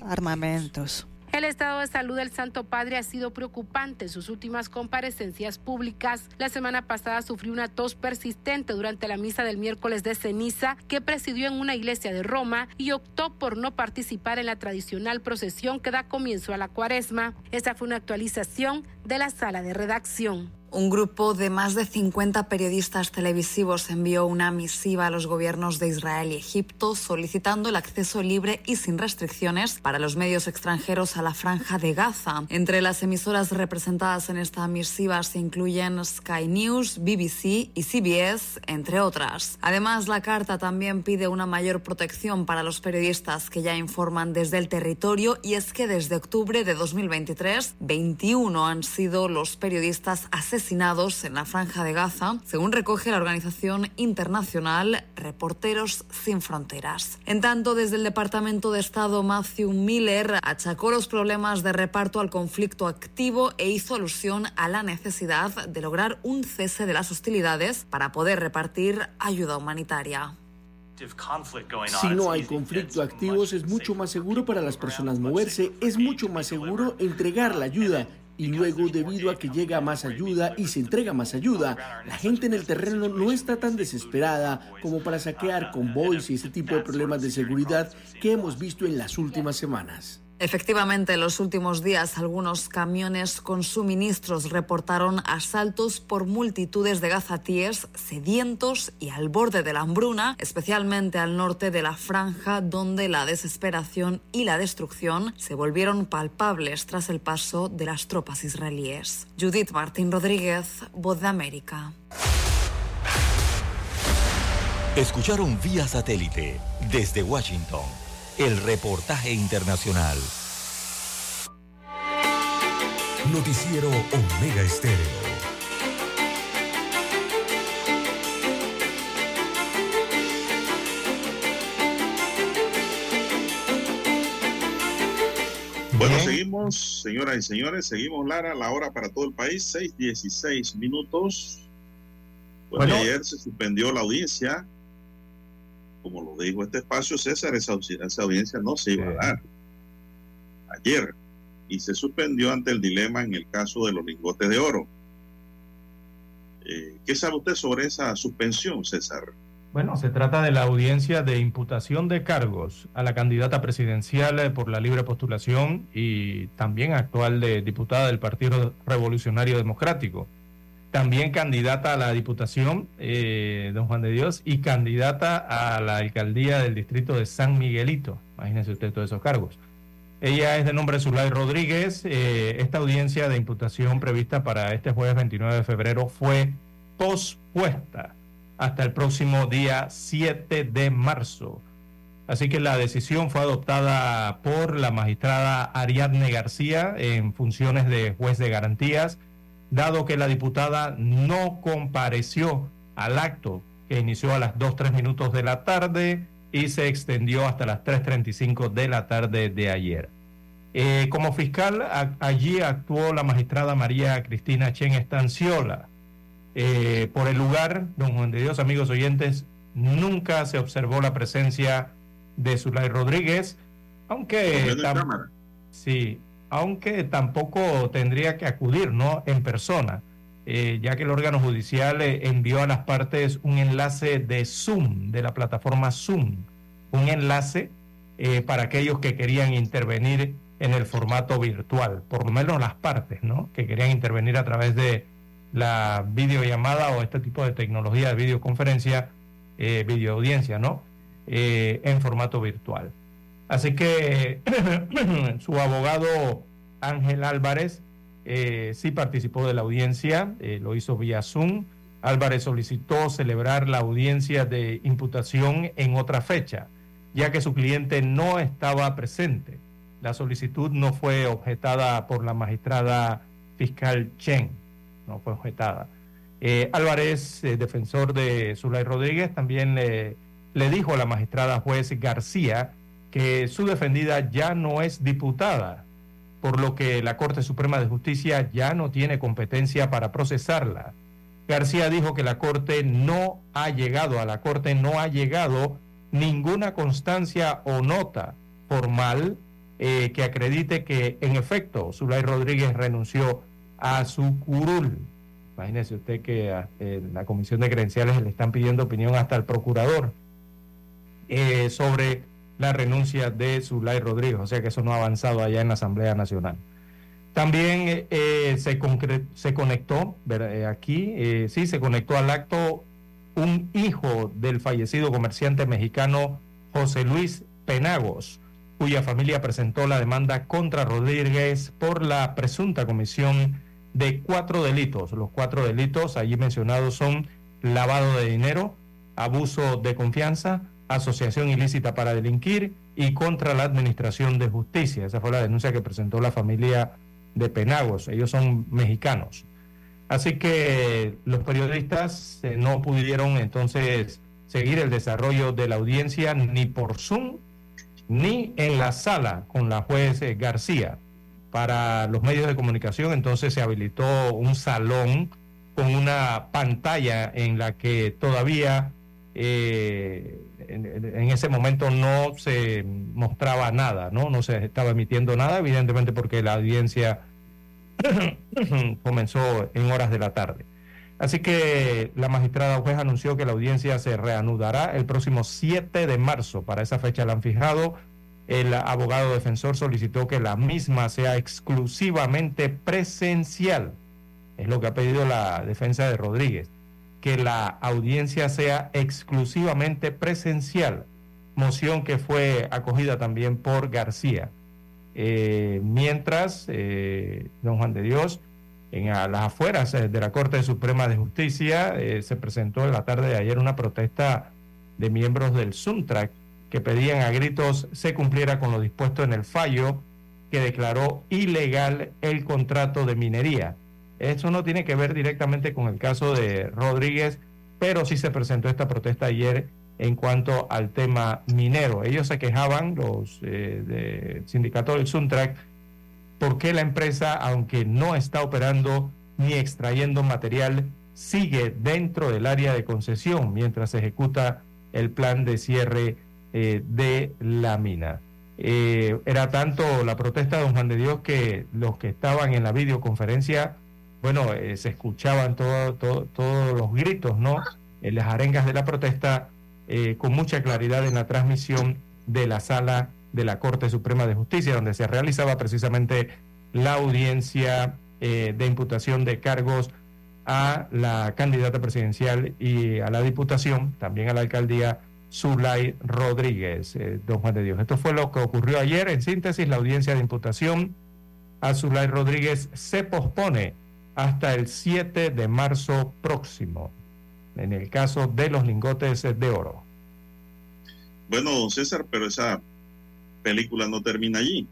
armamentos. El estado de salud del Santo Padre ha sido preocupante en sus últimas comparecencias públicas. La semana pasada sufrió una tos persistente durante la misa del miércoles de ceniza que presidió en una iglesia de Roma y optó por no participar en la tradicional procesión que da comienzo a la cuaresma. Esa fue una actualización de la sala de redacción. Un grupo de más de 50 periodistas televisivos envió una misiva a los gobiernos de Israel y Egipto solicitando el acceso libre y sin restricciones para los medios extranjeros a la franja de Gaza. Entre las emisoras representadas en esta misiva se incluyen Sky News, BBC y CBS, entre otras. Además, la carta también pide una mayor protección para los periodistas que ya informan desde el territorio y es que desde octubre de 2023, 21 han sido los periodistas asesinados asesinados en la franja de Gaza, según recoge la organización internacional Reporteros Sin Fronteras. En tanto, desde el Departamento de Estado, Matthew Miller achacó los problemas de reparto al conflicto activo e hizo alusión a la necesidad de lograr un cese de las hostilidades para poder repartir ayuda humanitaria. Si no hay conflicto activos, es mucho más seguro para las personas moverse, es mucho más seguro entregar la ayuda y luego debido a que llega más ayuda y se entrega más ayuda, la gente en el terreno no está tan desesperada como para saquear convoys y ese tipo de problemas de seguridad que hemos visto en las últimas semanas. Efectivamente, en los últimos días algunos camiones con suministros reportaron asaltos por multitudes de gazatíes sedientos y al borde de la hambruna, especialmente al norte de la franja donde la desesperación y la destrucción se volvieron palpables tras el paso de las tropas israelíes. Judith Martín Rodríguez, Voz de América. Escucharon vía satélite desde Washington el reportaje internacional. Noticiero Omega Estéreo. Bueno, seguimos, señoras y señores, seguimos, Lara, la hora para todo el país, 6.16 minutos. Bueno, Bueno. ayer se suspendió la audiencia. Como lo dijo este espacio, César, esa, audi- esa audiencia no se iba a dar ayer. Y se suspendió ante el dilema en el caso de los lingotes de oro. Eh, ¿Qué sabe usted sobre esa suspensión, César? Bueno, se trata de la audiencia de imputación de cargos a la candidata presidencial eh, por la libre postulación y también actual de diputada del Partido Revolucionario Democrático. También candidata a la diputación, eh, don Juan de Dios, y candidata a la alcaldía del distrito de San Miguelito. Imagínense usted todos esos cargos. Ella es de nombre Zulay Rodríguez. Eh, esta audiencia de imputación prevista para este jueves 29 de febrero fue pospuesta hasta el próximo día 7 de marzo. Así que la decisión fue adoptada por la magistrada Ariadne García en funciones de juez de garantías, dado que la diputada no compareció al acto que inició a las 2-3 minutos de la tarde y se extendió hasta las 3.35 de la tarde de ayer. Eh, como fiscal, a- allí actuó la magistrada María Cristina Chen Estanciola. Eh, por el lugar, don Juan de Dios, amigos oyentes, nunca se observó la presencia de Zulay Rodríguez, aunque, tam- sí, aunque tampoco tendría que acudir ¿no? en persona, eh, ya que el órgano judicial eh, envió a las partes un enlace de Zoom, de la plataforma Zoom, un enlace eh, para aquellos que querían intervenir en el formato virtual, por lo menos las partes, ¿no? Que querían intervenir a través de la videollamada o este tipo de tecnología de videoconferencia, videoaudiencia, ¿no? En formato virtual. Así que su abogado Ángel Álvarez eh, sí participó de la audiencia, eh, lo hizo vía Zoom. Álvarez solicitó celebrar la audiencia de imputación en otra fecha, ya que su cliente no estaba presente. La solicitud no fue objetada por la magistrada fiscal Chen, no fue objetada. Eh, Álvarez, defensor de Zulay Rodríguez, también le dijo a la magistrada juez García que su defendida ya no es diputada, por lo que la Corte Suprema de Justicia ya no tiene competencia para procesarla. García dijo que la Corte no ha llegado, a la Corte no ha llegado ninguna constancia o nota formal eh, que acredite que en efecto Zulay Rodríguez renunció a su curul. Imagínese usted que a- en la Comisión de Credenciales le están pidiendo opinión hasta al procurador eh, sobre la renuncia de Zulay Rodríguez, o sea que eso no ha avanzado allá en la Asamblea Nacional. También eh, se, se, conectó, eh, aquí, eh, sí, se conectó al acto un hijo del fallecido comerciante mexicano José Luis Penagos, cuya familia presentó la demanda contra Rodríguez por la presunta comisión de cuatro delitos. Los cuatro delitos allí mencionados son lavado de dinero, abuso de confianza, asociación ilícita para delinquir y contra la administración de justicia. Esa fue la denuncia que presentó la familia de Penagos. Ellos son mexicanos. Así que los periodistas eh, no pudieron entonces seguir el desarrollo de la audiencia ni por Zoom ni en la sala con la juez eh, García. Para los medios de comunicación entonces se habilitó un salón con una pantalla en la que todavía eh, en, ese momento no se mostraba nada, ¿no? No se estaba emitiendo nada, evidentemente porque la audiencia comenzó en horas de la tarde. Así que la magistrada juez anunció que la audiencia se reanudará el próximo 7 de marzo. Para esa fecha la han fijado. El abogado defensor solicitó que la misma sea exclusivamente presencial. Es lo que ha pedido la defensa de Rodríguez que la audiencia sea exclusivamente presencial, moción que fue acogida también por García. Eh, mientras, eh, don Juan de Dios, en las afueras eh, de la Corte Suprema de Justicia, se presentó en la tarde de ayer una protesta de miembros del Suntrack que pedían a gritos se cumpliera con lo dispuesto en el fallo que declaró ilegal el contrato de minería eso no tiene que ver directamente con el caso de Rodríguez, pero sí se presentó esta protesta ayer en cuanto al tema minero. Ellos se quejaban, los eh, sindicatos del Suntrack, porque la empresa, aunque no está operando ni extrayendo material, sigue dentro del área de concesión mientras se ejecuta el plan de cierre eh, de la mina. Eh, era tanto la protesta de don Juan de Dios que los que estaban en la videoconferencia bueno, eh, se escuchaban todos los gritos, ¿no? En las arengas de la protesta eh, con mucha claridad en la transmisión de la sala de la Corte Suprema de Justicia, donde se realizaba precisamente la audiencia eh, de imputación de cargos a la candidata presidencial y a la diputación, también a la alcaldía Zulay Rodríguez, don Juan de Dios. Esto fue lo que ocurrió ayer. En síntesis, la audiencia de imputación a Zulay Rodríguez se pospone hasta el 7 de marzo próximo, en el caso de los lingotes de oro. Bueno, don César, pero esa película no termina allí.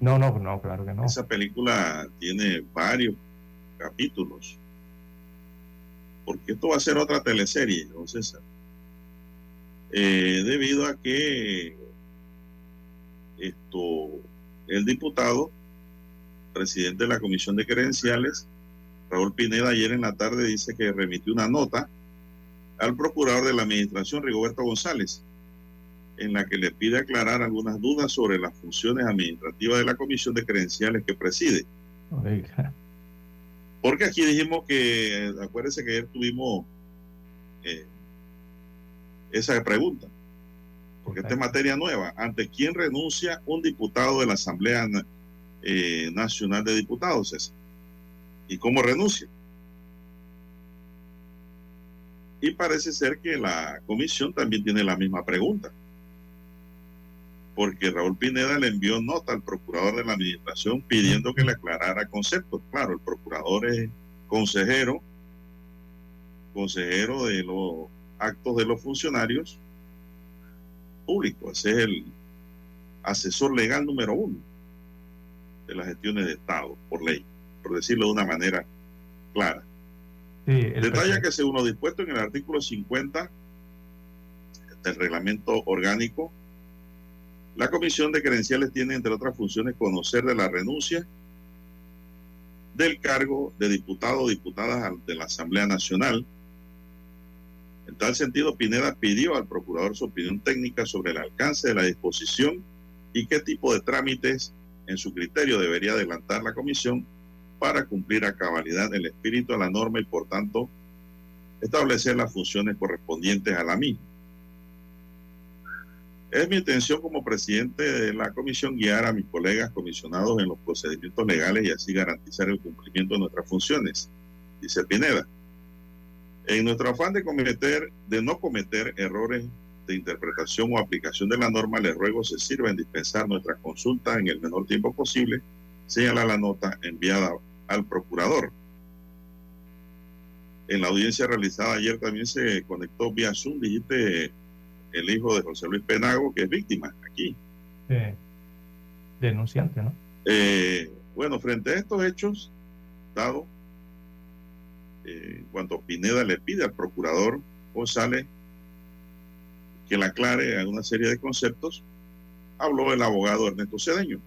No, no, no, claro que no. Esa película tiene varios capítulos. Porque esto va a ser otra teleserie, don César. Eh, debido a que esto, el diputado presidente de la Comisión de Credenciales, Raúl Pineda, ayer en la tarde dice que remitió una nota al procurador de la Administración, Rigoberto González, en la que le pide aclarar algunas dudas sobre las funciones administrativas de la Comisión de Credenciales que preside. Porque aquí dijimos que, acuérdense que ayer tuvimos eh, esa pregunta, porque esta es materia nueva. ¿Ante quién renuncia un diputado de la Asamblea eh, Nacional de Diputados, ¿Y cómo renuncia? Y parece ser que la comisión también tiene la misma pregunta. Porque Raúl Pineda le envió nota al procurador de la administración pidiendo que le aclarara conceptos. Claro, el procurador es consejero, consejero de los actos de los funcionarios públicos. Es el asesor legal número uno de las gestiones de Estado, por ley, por decirlo de una manera clara. Detalla que según lo dispuesto en el artículo 50 del reglamento orgánico, la comisión de credenciales tiene, entre otras funciones, conocer de la renuncia del cargo de diputado o diputada de la Asamblea Nacional. En tal sentido, Pineda pidió al procurador su opinión técnica sobre el alcance de la disposición y qué tipo de trámites en su criterio debería adelantar la comisión para cumplir a cabalidad el espíritu de la norma y por tanto establecer las funciones correspondientes a la misma. Es mi intención como presidente de la comisión guiar a mis colegas comisionados en los procedimientos legales y así garantizar el cumplimiento de nuestras funciones, dice Pineda. En nuestro afán de cometer, de no cometer errores de interpretación o aplicación de la norma, les ruego se sirva en dispensar nuestra consulta en el menor tiempo posible, señala la nota enviada al procurador. En la audiencia realizada ayer también se conectó vía Zoom, dijiste el hijo de José Luis Penago, que es víctima aquí. Denunciante, ¿no? Eh, bueno, frente a estos hechos, dado eh, en cuanto Pineda le pide al procurador González que le aclare una serie de conceptos, habló el abogado Ernesto Cedeño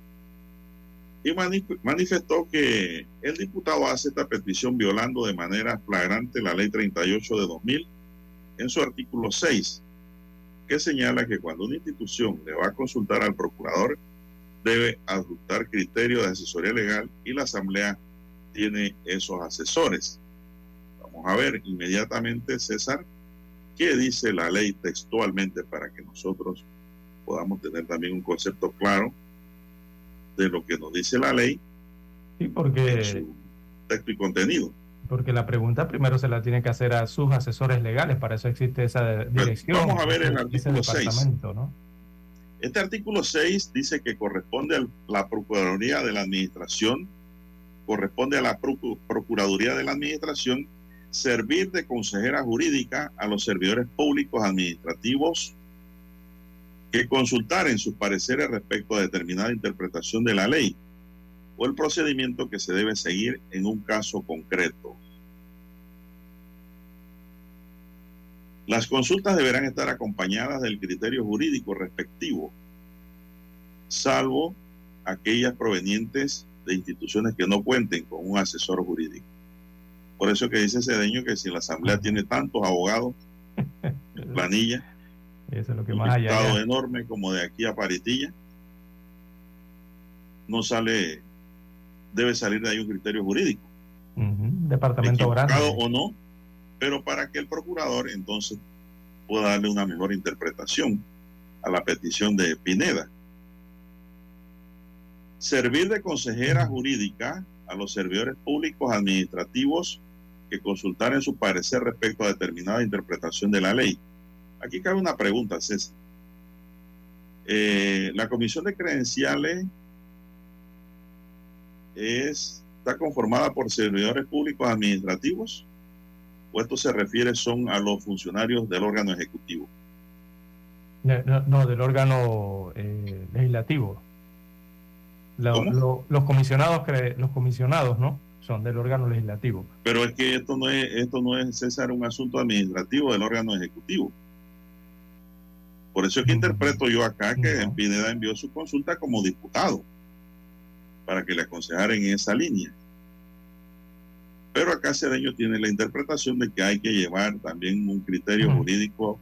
y manif- manifestó que el diputado hace esta petición violando de manera flagrante la ley 38 de 2000 en su artículo 6, que señala que cuando una institución le va a consultar al procurador, debe adoptar criterios de asesoría legal y la Asamblea tiene esos asesores. Vamos a ver inmediatamente, César, qué dice la ley textualmente para que nosotros podamos tener también un concepto claro de lo que nos dice la ley Sí, porque, en su texto y contenido. porque la pregunta primero se la tiene que hacer a sus asesores legales, para eso existe esa dirección. vamos a ver el artículo seis. departamento, ¿no? Este artículo 6 dice que corresponde a la Procuraduría de la Administración, corresponde a la Procu- Procuraduría de la Administración servir de consejera jurídica a los servidores públicos administrativos que consultaren sus pareceres respecto a determinada interpretación de la ley o el procedimiento que se debe seguir en un caso concreto. Las consultas deberán estar acompañadas del criterio jurídico respectivo, salvo aquellas provenientes de instituciones que no cuenten con un asesor jurídico. Por eso que dice Cedeño que si la Asamblea tiene tantos abogados en planilla, Eso es lo que un más allá. listado enorme como de aquí a Paritilla, no sale, debe salir de ahí un criterio jurídico Departamento grande. o no, pero para que el procurador entonces pueda darle una mejor interpretación a la petición de Pineda. Servir de consejera jurídica a los servidores públicos administrativos que consultaren su parecer respecto a determinada interpretación de la ley. Aquí cabe una pregunta, César. Eh, la comisión de credenciales es, está conformada por servidores públicos administrativos o esto se refiere son a los funcionarios del órgano ejecutivo. No, no, no, del órgano eh, legislativo. Lo- ¿Cómo? lo- los comisionados, los comisionados, ¿no? Son del órgano legislativo. Pero es que esto no es, esto no es, César, un asunto administrativo del órgano ejecutivo. Por eso es que interpreto yo acá que Pineda envió su consulta como diputado para que le aconsejaran en esa línea. Pero acá Cedeño tiene la interpretación de que hay que llevar también un criterio Ujú. jurídico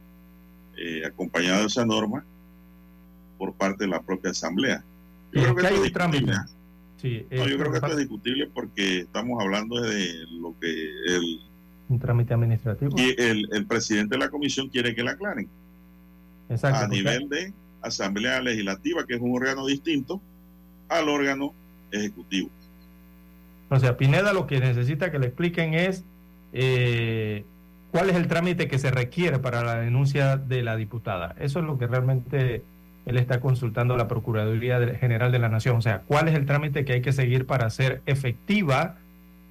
eh, acompañado de esa norma por parte de la propia Asamblea. Yo creo que hay un trámite. Sí, No, yo creo que esto es discutible porque estamos hablando de lo que el, un trámite administrativo. y el, el presidente de la comisión quiere que la aclaren Exacto, a nivel de Asamblea Legislativa, que es un órgano distinto al órgano ejecutivo. O sea, Pineda lo que necesita que le expliquen es eh, cuál es el trámite que se requiere para la denuncia de la diputada. Eso es lo que realmente él está consultando a la Procuraduría General de la Nación. O sea, cuál es el trámite que hay que seguir para hacer efectiva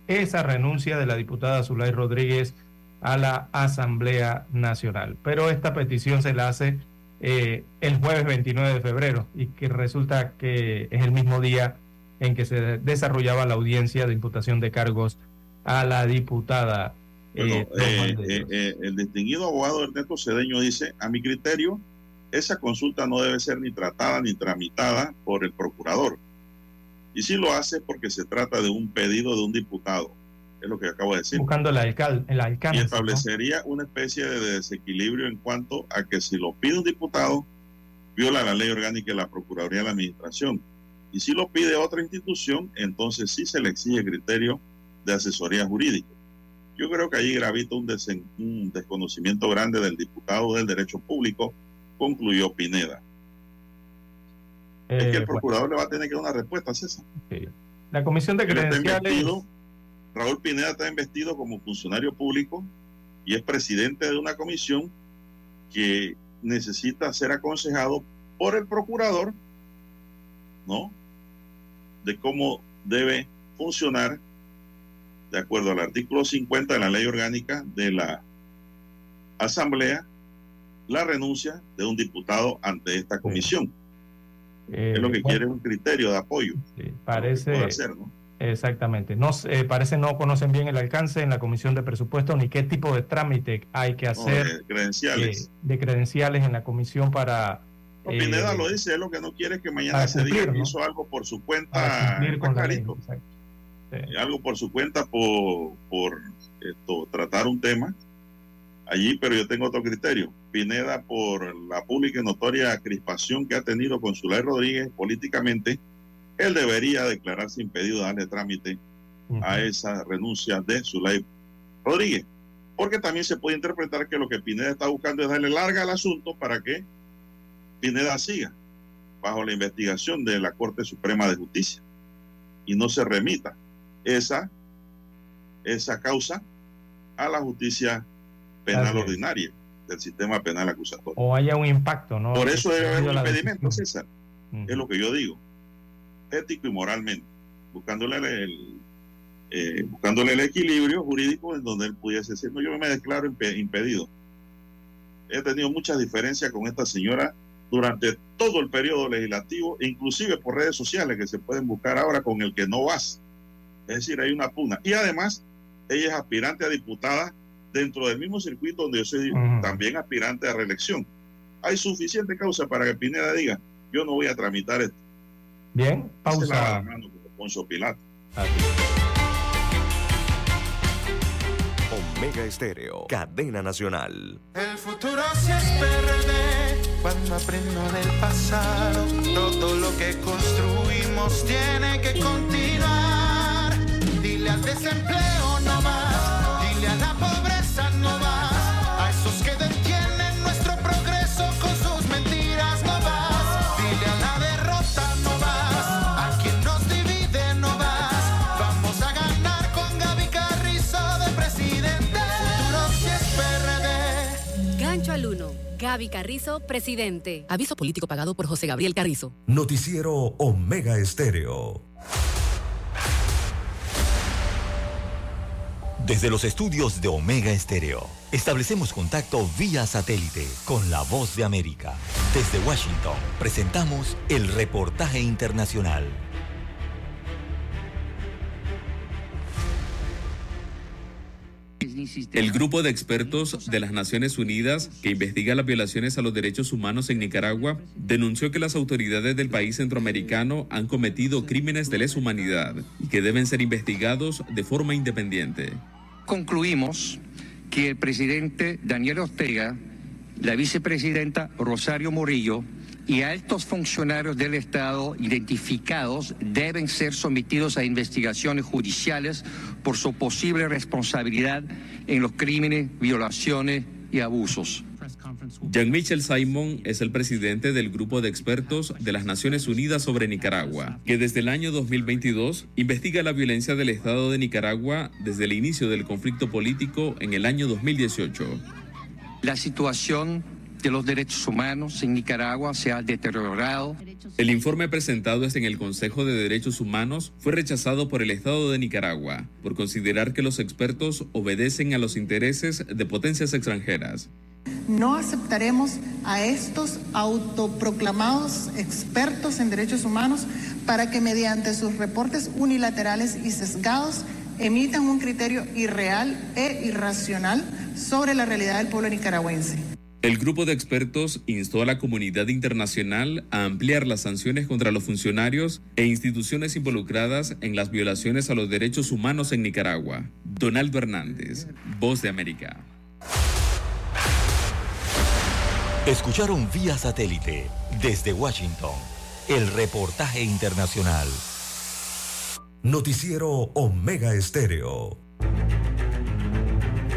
esa renuncia de la diputada Zulay Rodríguez a la Asamblea Nacional. Pero esta petición se la hace eh, el jueves 29 de febrero y que resulta que es el mismo día en que se desarrollaba la audiencia de imputación de cargos a la diputada. Eh, eh, eh, el distinguido abogado Ernesto Cedeño dice, a mi criterio, esa consulta no debe ser ni tratada ni tramitada por el procurador. Y si lo hace porque se trata de un pedido de un diputado, es lo que acabo de decir. buscando el, alcal el y alcance. ¿no? establecería una especie de desequilibrio en cuanto a que si lo pide un diputado, viola la ley orgánica de la Procuraduría de la Administración. Y si lo pide otra institución, entonces sí se le exige criterio de asesoría jurídica. Yo creo que allí gravita un desconocimiento grande del diputado del derecho público, concluyó Pineda. es que el Eh, procurador le va a tener que dar una respuesta, César. Sí. La comisión de credenciales. Raúl Pineda está investido como funcionario público y es presidente de una comisión que necesita ser aconsejado por el procurador, ¿no? De cómo debe funcionar de acuerdo al artículo 50 de la ley orgánica de la Asamblea la renuncia de un diputado ante esta comisión. eh, es lo que bueno, quiere un criterio de apoyo. sí, parece. Puede hacer, ¿no? Exactamente. No, eh, parece no conocen bien el alcance en la comisión de presupuesto ni qué tipo de trámite hay que No, hacer de credenciales. eh, de credenciales en la comisión para. No, eh, Pineda lo dice, es lo que no quiere es que mañana se diga que hizo algo por su cuenta. con ley. Sí. Algo por su cuenta por, por esto, tratar un tema allí, pero yo tengo otro criterio. Pineda, por la pública y notoria crispación que ha tenido con Zulay Rodríguez políticamente, él debería declararse impedido de darle trámite a esa renuncia de Zulay Rodríguez. Porque también se puede interpretar que lo que Pineda está buscando es darle larga al asunto para que Pineda siga bajo la investigación de la Corte Suprema de Justicia y no se remita esa, esa causa a la justicia penal ordinaria del sistema penal acusatorio. O haya un impacto, ¿no? Por eso debe haber un impedimento, decisión. César. Es lo que yo digo. Ético y moralmente. Buscándole el, eh, buscándole el equilibrio jurídico en donde él pudiese decir, no, yo me declaro impe- impedido. He tenido muchas diferencias con esta señora durante todo el periodo legislativo, inclusive por redes sociales que se pueden buscar ahora con el que no vas. Es decir, hay una pugna. Y además, ella es aspirante a diputada dentro del mismo circuito donde yo soy Ujú. también aspirante a reelección. Hay suficiente causa para que Pineda diga, yo no voy a tramitar esto. Bien, Se pausa. Poncio Pilato. Omega Estéreo, cadena nacional. El futuro sí es PRD cuando aprendo del pasado. Todo lo que construimos tiene que continuar. Dile al desempleo no más, Gaby Carrizo, presidente. Aviso político pagado por José Gabriel Carrizo. Noticiero Omega Estéreo. Desde los estudios de Omega Estéreo, establecemos contacto vía satélite con la voz de América. Desde Washington, presentamos el reportaje internacional. El grupo de expertos de las Naciones Unidas que investiga las violaciones a los derechos humanos en Nicaragua denunció que las autoridades del país centroamericano han cometido crímenes de lesa humanidad y que deben ser investigados de forma independiente. concluimos que el presidente Daniel Ortega, la vicepresidenta Rosario Murillo y altos funcionarios del Estado identificados deben ser sometidos a investigaciones judiciales por su posible responsabilidad en los crímenes, violaciones y abusos. Jean-Michel Simon es el presidente del grupo de expertos de las Naciones Unidas sobre Nicaragua, que desde el año 2022 investiga la violencia del Estado de Nicaragua desde el inicio del conflicto político en el año 2018. La situación de los derechos humanos en Nicaragua se ha deteriorado. El informe presentado en el Consejo de Derechos Humanos fue rechazado por el Estado de Nicaragua por considerar que los expertos obedecen a los intereses de potencias extranjeras. No aceptaremos a estos autoproclamados expertos en derechos humanos para que mediante sus reportes unilaterales y sesgados emitan un criterio irreal e irracional sobre la realidad del pueblo nicaragüense. El grupo de expertos instó a la comunidad internacional a ampliar las sanciones contra los funcionarios e instituciones involucradas en las violaciones a los derechos humanos en Nicaragua. Donaldo Hernández, Voz de América. Escucharon vía satélite desde Washington el reportaje internacional. Noticiero Omega Estéreo.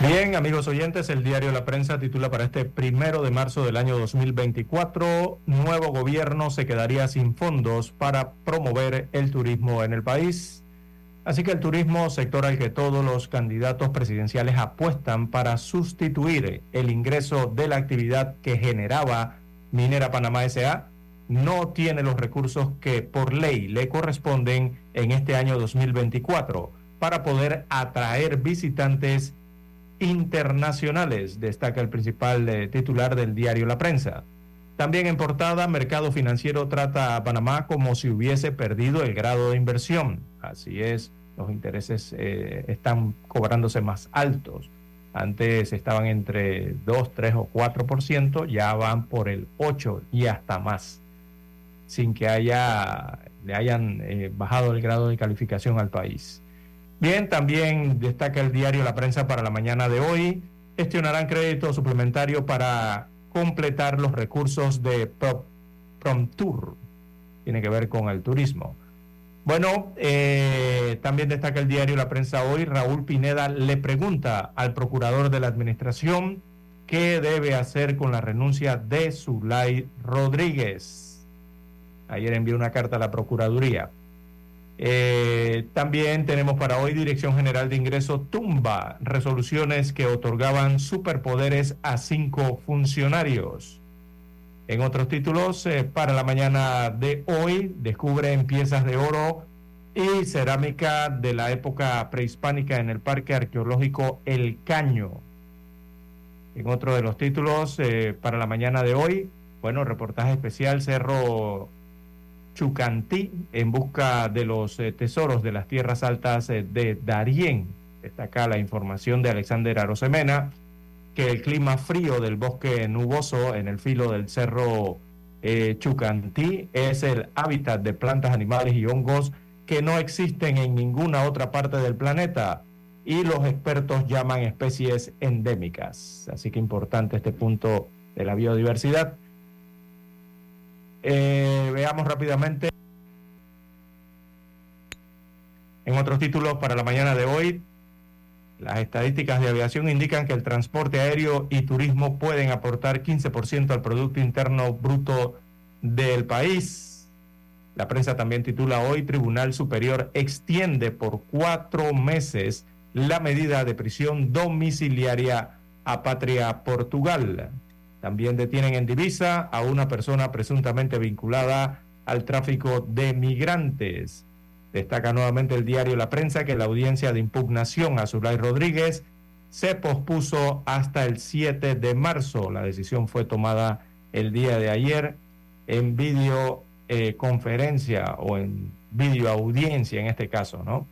Bien, amigos oyentes, el diario La Prensa titula para este primero de marzo del año 2024, nuevo gobierno se quedaría sin fondos para promover el turismo en el país. Así que el turismo, sector al que todos los candidatos presidenciales apuestan para sustituir el ingreso de la actividad que generaba Minera Panamá SA, no tiene los recursos que por ley le corresponden en este año 2024 para poder atraer visitantes internacionales, destaca el principal eh, titular del diario La Prensa. También en portada, Mercado Financiero trata a Panamá como si hubiese perdido el grado de inversión. Así es, los intereses eh, están cobrándose más altos. Antes estaban entre 2, 3 o 4%, ya van por el 8 y hasta más, sin que haya, le hayan eh, bajado el grado de calificación al país. Bien, también destaca el diario La Prensa para la mañana de hoy. Gestionarán crédito suplementario para completar los recursos de PromTour. Tiene que ver con el turismo. Bueno, eh, también destaca el diario La Prensa hoy. Raúl Pineda le pregunta al procurador de la administración qué debe hacer con la renuncia de Zulay Rodríguez. Ayer envió una carta a la Procuraduría. Eh, también tenemos para hoy Dirección General de Ingreso tumba resoluciones que otorgaban superpoderes a cinco funcionarios. En otros títulos, eh, para la mañana de hoy, descubren piezas de oro y cerámica de la época prehispánica en el Parque Arqueológico El Caño. En otro de los títulos, eh, para la mañana de hoy, bueno, reportaje especial Cerro Chucantí en busca de los eh, tesoros de las tierras altas eh, de Darién. Destaca la información de Alexander Arosemena que el clima frío del bosque nuboso en el filo del cerro eh, Chucantí es el hábitat de plantas, animales y hongos que no existen en ninguna otra parte del planeta y los expertos llaman especies endémicas. Así que importante este punto de la biodiversidad. Eh, veamos rápidamente. En otros títulos para la mañana de hoy, las estadísticas de aviación indican que el transporte aéreo y turismo pueden aportar 15% al Producto Interno Bruto del país. La prensa también titula hoy, Tribunal Superior extiende por cuatro meses la medida de prisión domiciliaria a Patria Portugal. También detienen en divisa a una persona presuntamente vinculada al tráfico de migrantes. Destaca nuevamente el diario La Prensa que la audiencia de impugnación a Zulay Rodríguez se pospuso hasta el 7 de marzo. La decisión fue tomada el día de ayer en videoconferencia eh, o en videoaudiencia en este caso, ¿no?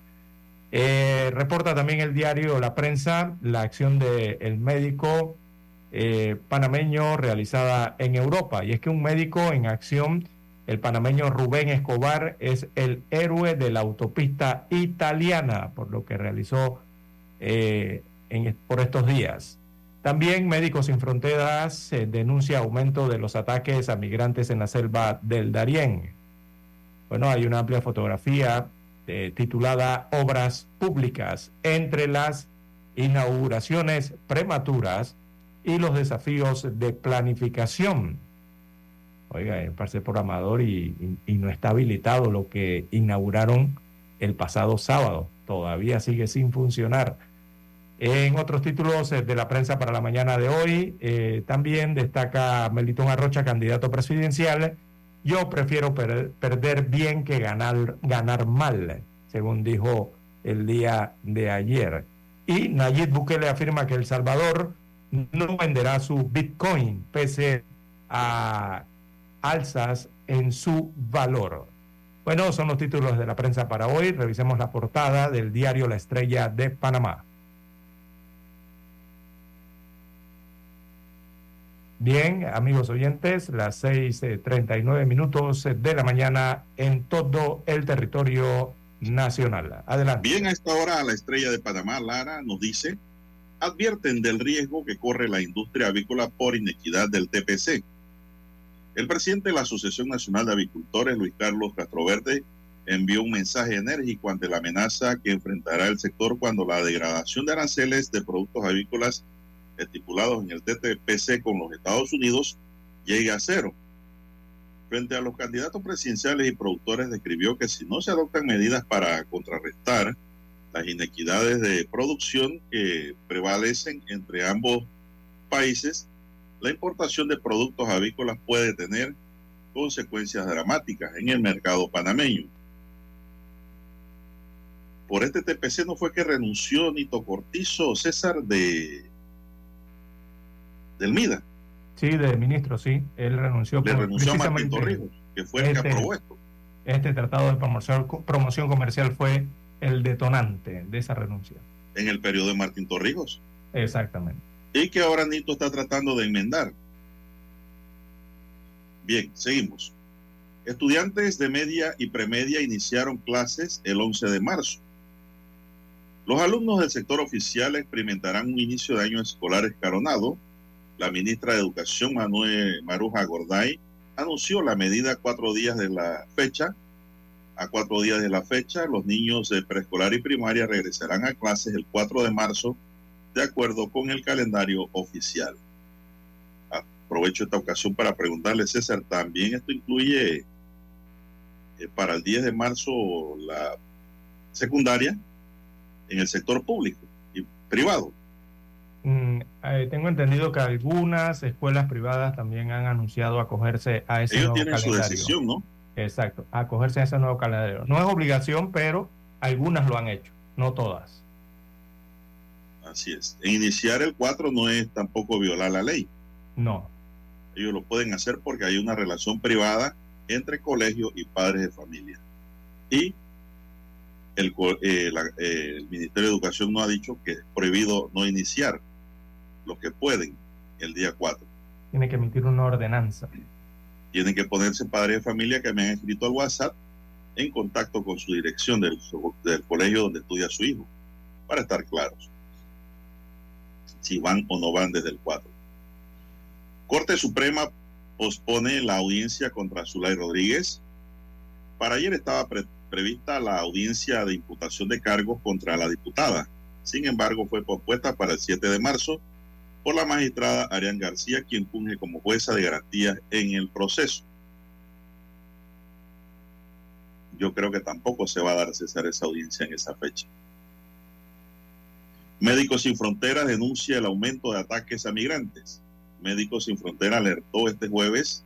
Eh, reporta también el diario La Prensa la acción del médico eh, panameño realizada en Europa. Y es que un médico en acción, el panameño Rubén Escobar, es el héroe de la autopista italiana, por lo que realizó eh, por estos días. También Médicos Sin Fronteras denuncia aumento de los ataques a migrantes en la selva del Darién. Bueno, hay una amplia fotografía eh, titulada Obras Públicas entre las inauguraciones prematuras y los desafíos de planificación. Oiga, es parece programador y, y, no está habilitado lo que inauguraron el pasado sábado. Todavía sigue sin funcionar. En otros títulos eh, de la prensa para la mañana de hoy, eh, también destaca Melitón Arrocha, candidato presidencial. Yo prefiero perder bien que ganar, ganar mal, según dijo el día de ayer. Y Nayib Bukele afirma que El Salvador no venderá su Bitcoin pese a alzas en su valor. Bueno, son los títulos de la prensa para hoy. Revisemos la portada del diario La Estrella de Panamá. Bien, amigos oyentes, las 6.39 minutos de la mañana en todo el territorio nacional. Adelante. Bien, a esta hora la Estrella de Panamá, Lara, nos dice advierten del riesgo que corre la industria avícola por inequidad del TPC. El presidente de la Asociación Nacional de Avicultores, Luis Carlos Castroverde, envió un mensaje enérgico ante la amenaza que enfrentará el sector cuando la degradación de aranceles de productos avícolas estipulados en el TTPC con los Estados Unidos llegue a cero. Frente a los candidatos presidenciales y productores, describió que si no se adoptan medidas para contrarrestar las inequidades de producción que prevalecen entre ambos países, la importación de productos avícolas puede tener consecuencias dramáticas en el mercado panameño. Por este TPC no fue que renunció Nito Cortizo César de del MIDA. Sí, de ministro, sí. Él renunció. Le renunció a Martín Torrijos, que fue el que este- aprobó esto. Este tratado de promoción, promoción comercial fue el detonante de esa renuncia. en el periodo de Martín Torrijos. Exactamente. y que ahora Nito está tratando de enmendar. Bien, seguimos. Estudiantes de media y premedia iniciaron clases el 11 de marzo. Los alumnos del sector oficial experimentarán un inicio de año escolar escalonado. La ministra de Educación, Manuel Maruja Gorday, anunció la medida cuatro días de la fecha. A cuatro días de la fecha, los niños de preescolar y primaria regresarán a clases el 4 de marzo de acuerdo con el calendario oficial. Aprovecho esta ocasión para preguntarle, César, ¿también esto incluye eh, para el 10 de marzo la secundaria en el sector público y privado? Mm, eh, tengo entendido que algunas escuelas privadas también han anunciado acogerse a ese Ellos nuevo tienen su calendario. decisión, ¿no? Exacto, acogerse a ese nuevo calendario. No es obligación, pero algunas lo han hecho, no todas. Así es. Iniciar el 4 no es tampoco violar la ley. No. Ellos lo pueden hacer porque hay una relación privada entre colegio y padres de familia. Y el, eh, la- eh, el Ministerio de Educación no ha dicho que es prohibido no iniciar los que pueden el día 4. Tiene que emitir una ordenanza. Tienen que ponerse padres de familia que me han escrito al WhatsApp en contacto con su dirección del, del colegio donde estudia su hijo, para estar claros si van o no van desde el 4. Corte Suprema pospone la audiencia contra Zulay Rodríguez. Para ayer estaba pre- prevista la audiencia de imputación de cargos contra la diputada. Sin embargo, fue pospuesta para el 7 de marzo por la magistrada Arián García, quien funge como jueza de garantías en el proceso. Yo creo que tampoco se va a dar César esa audiencia en esa fecha. Médicos Sin Fronteras denuncia el aumento de ataques a migrantes. Médicos Sin Fronteras alertó este jueves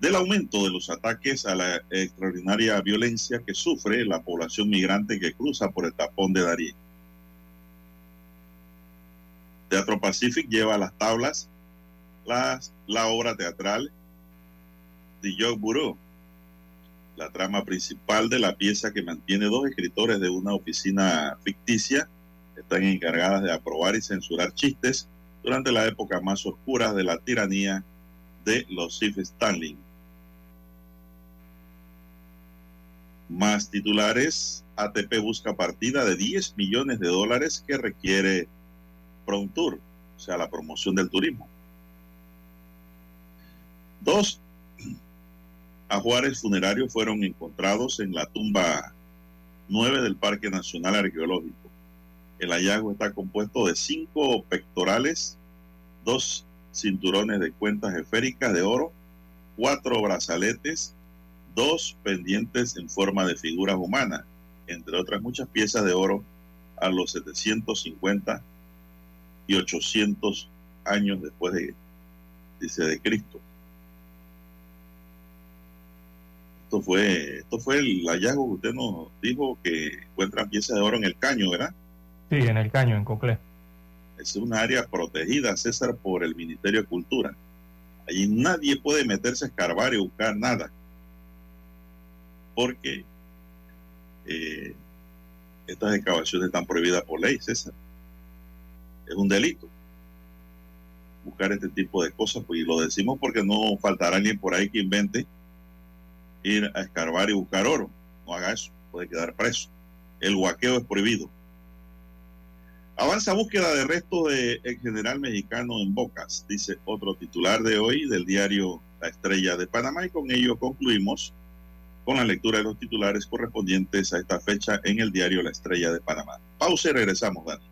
del aumento de los ataques a la extraordinaria violencia que sufre la población migrante que cruza por el tapón de Darién. Teatro Pacific lleva a las tablas las- la obra teatral de Joe Bureau, la trama principal de la pieza que mantiene dos escritores de una oficina ficticia están encargadas de aprobar y censurar chistes durante la época más oscura de la tiranía de los Sif Stanley. Más titulares, ATP busca partida de 10 millones de dólares que requiere Prontour, o sea, la promoción del turismo. Dos ajuares funerarios fueron encontrados en la tumba 9 del Parque Nacional Arqueológico. El hallazgo está compuesto de cinco pectorales, dos cinturones de cuentas esféricas de oro, cuatro brazaletes, dos pendientes en forma de figuras humanas, entre otras muchas piezas de oro a los 750 y 800 años después de, dice, de Cristo. Esto fue, esto fue el hallazgo que usted nos dijo que encuentran piezas de oro en el caño, ¿verdad? Sí, en el caño, en Coclé. Es una área protegida, César, por el Ministerio de Cultura. Allí nadie puede meterse a escarbar y buscar nada. Porque eh, estas excavaciones están prohibidas por ley, César. Es un delito buscar este tipo de cosas, pues, y lo decimos porque no faltará alguien por ahí que invente ir a escarbar y buscar oro. No haga eso, puede quedar preso. El guaqueo es prohibido. Avanza búsqueda de restos de general mexicano en Bocas, dice otro titular de hoy del diario La Estrella de Panamá y con ello concluimos con la lectura de los titulares correspondientes a esta fecha en el diario La Estrella de Panamá. Pausa y regresamos, Dani.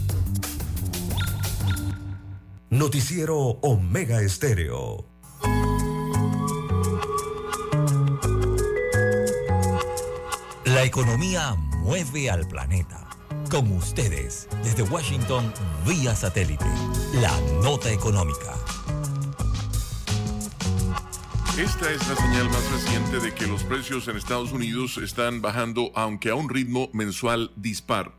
Noticiero Omega Estéreo. La economía mueve al planeta. Con ustedes, desde Washington, vía satélite. La nota económica. Esta es la señal más reciente de que los precios en Estados Unidos están bajando, aunque a un ritmo mensual dispar.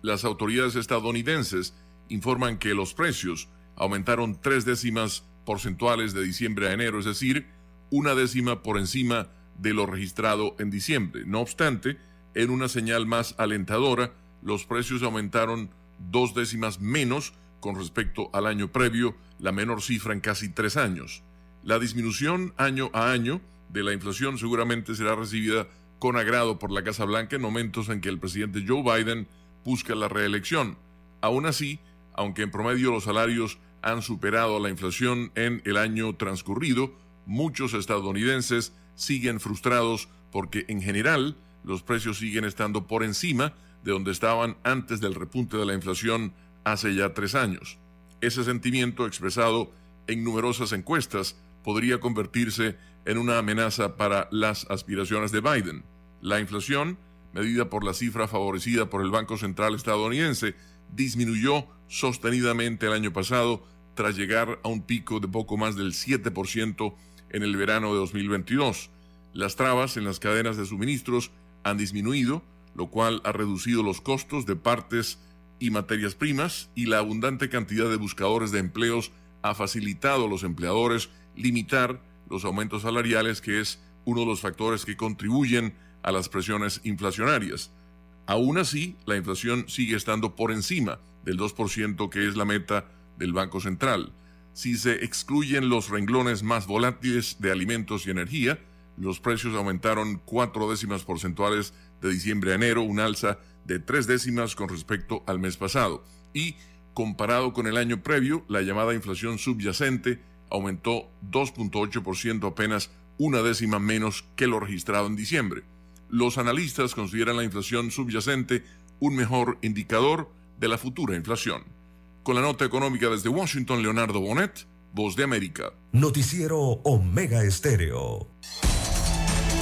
Las autoridades estadounidenses informan que los precios aumentaron tres décimas porcentuales de diciembre a enero, es decir, una décima por encima de lo registrado en diciembre. No obstante, en una señal más alentadora, los precios aumentaron dos décimas menos con respecto al año previo, la menor cifra en casi tres años. La disminución año a año de la inflación seguramente será recibida con agrado por la Casa Blanca en momentos en que el presidente Joe Biden busca la reelección. Aún así, aunque en promedio los salarios han superado la inflación en el año transcurrido, muchos estadounidenses siguen frustrados porque en general los precios siguen estando por encima de donde estaban antes del repunte de la inflación hace ya tres años. Ese sentimiento expresado en numerosas encuestas podría convertirse en una amenaza para las aspiraciones de Biden. La inflación, medida por la cifra favorecida por el Banco Central estadounidense, disminuyó sostenidamente el año pasado tras llegar a un pico de poco más del 7% en el verano de 2022. Las trabas en las cadenas de suministros han disminuido, lo cual ha reducido los costos de partes y materias primas y la abundante cantidad de buscadores de empleos ha facilitado a los empleadores limitar los aumentos salariales, que es uno de los factores que contribuyen a las presiones inflacionarias. Aún así, la inflación sigue estando por encima del 2% que es la meta del Banco Central. Si se excluyen los renglones más volátiles de alimentos y energía, los precios aumentaron cuatro décimas porcentuales de diciembre a enero, un alza de tres décimas con respecto al mes pasado. Y comparado con el año previo, la llamada inflación subyacente aumentó 2.8%, apenas una décima menos que lo registrado en diciembre. Los analistas consideran la inflación subyacente un mejor indicador de la futura inflación. Con la nota económica desde Washington, Leonardo Bonet, Voz de América. Noticiero Omega Estéreo.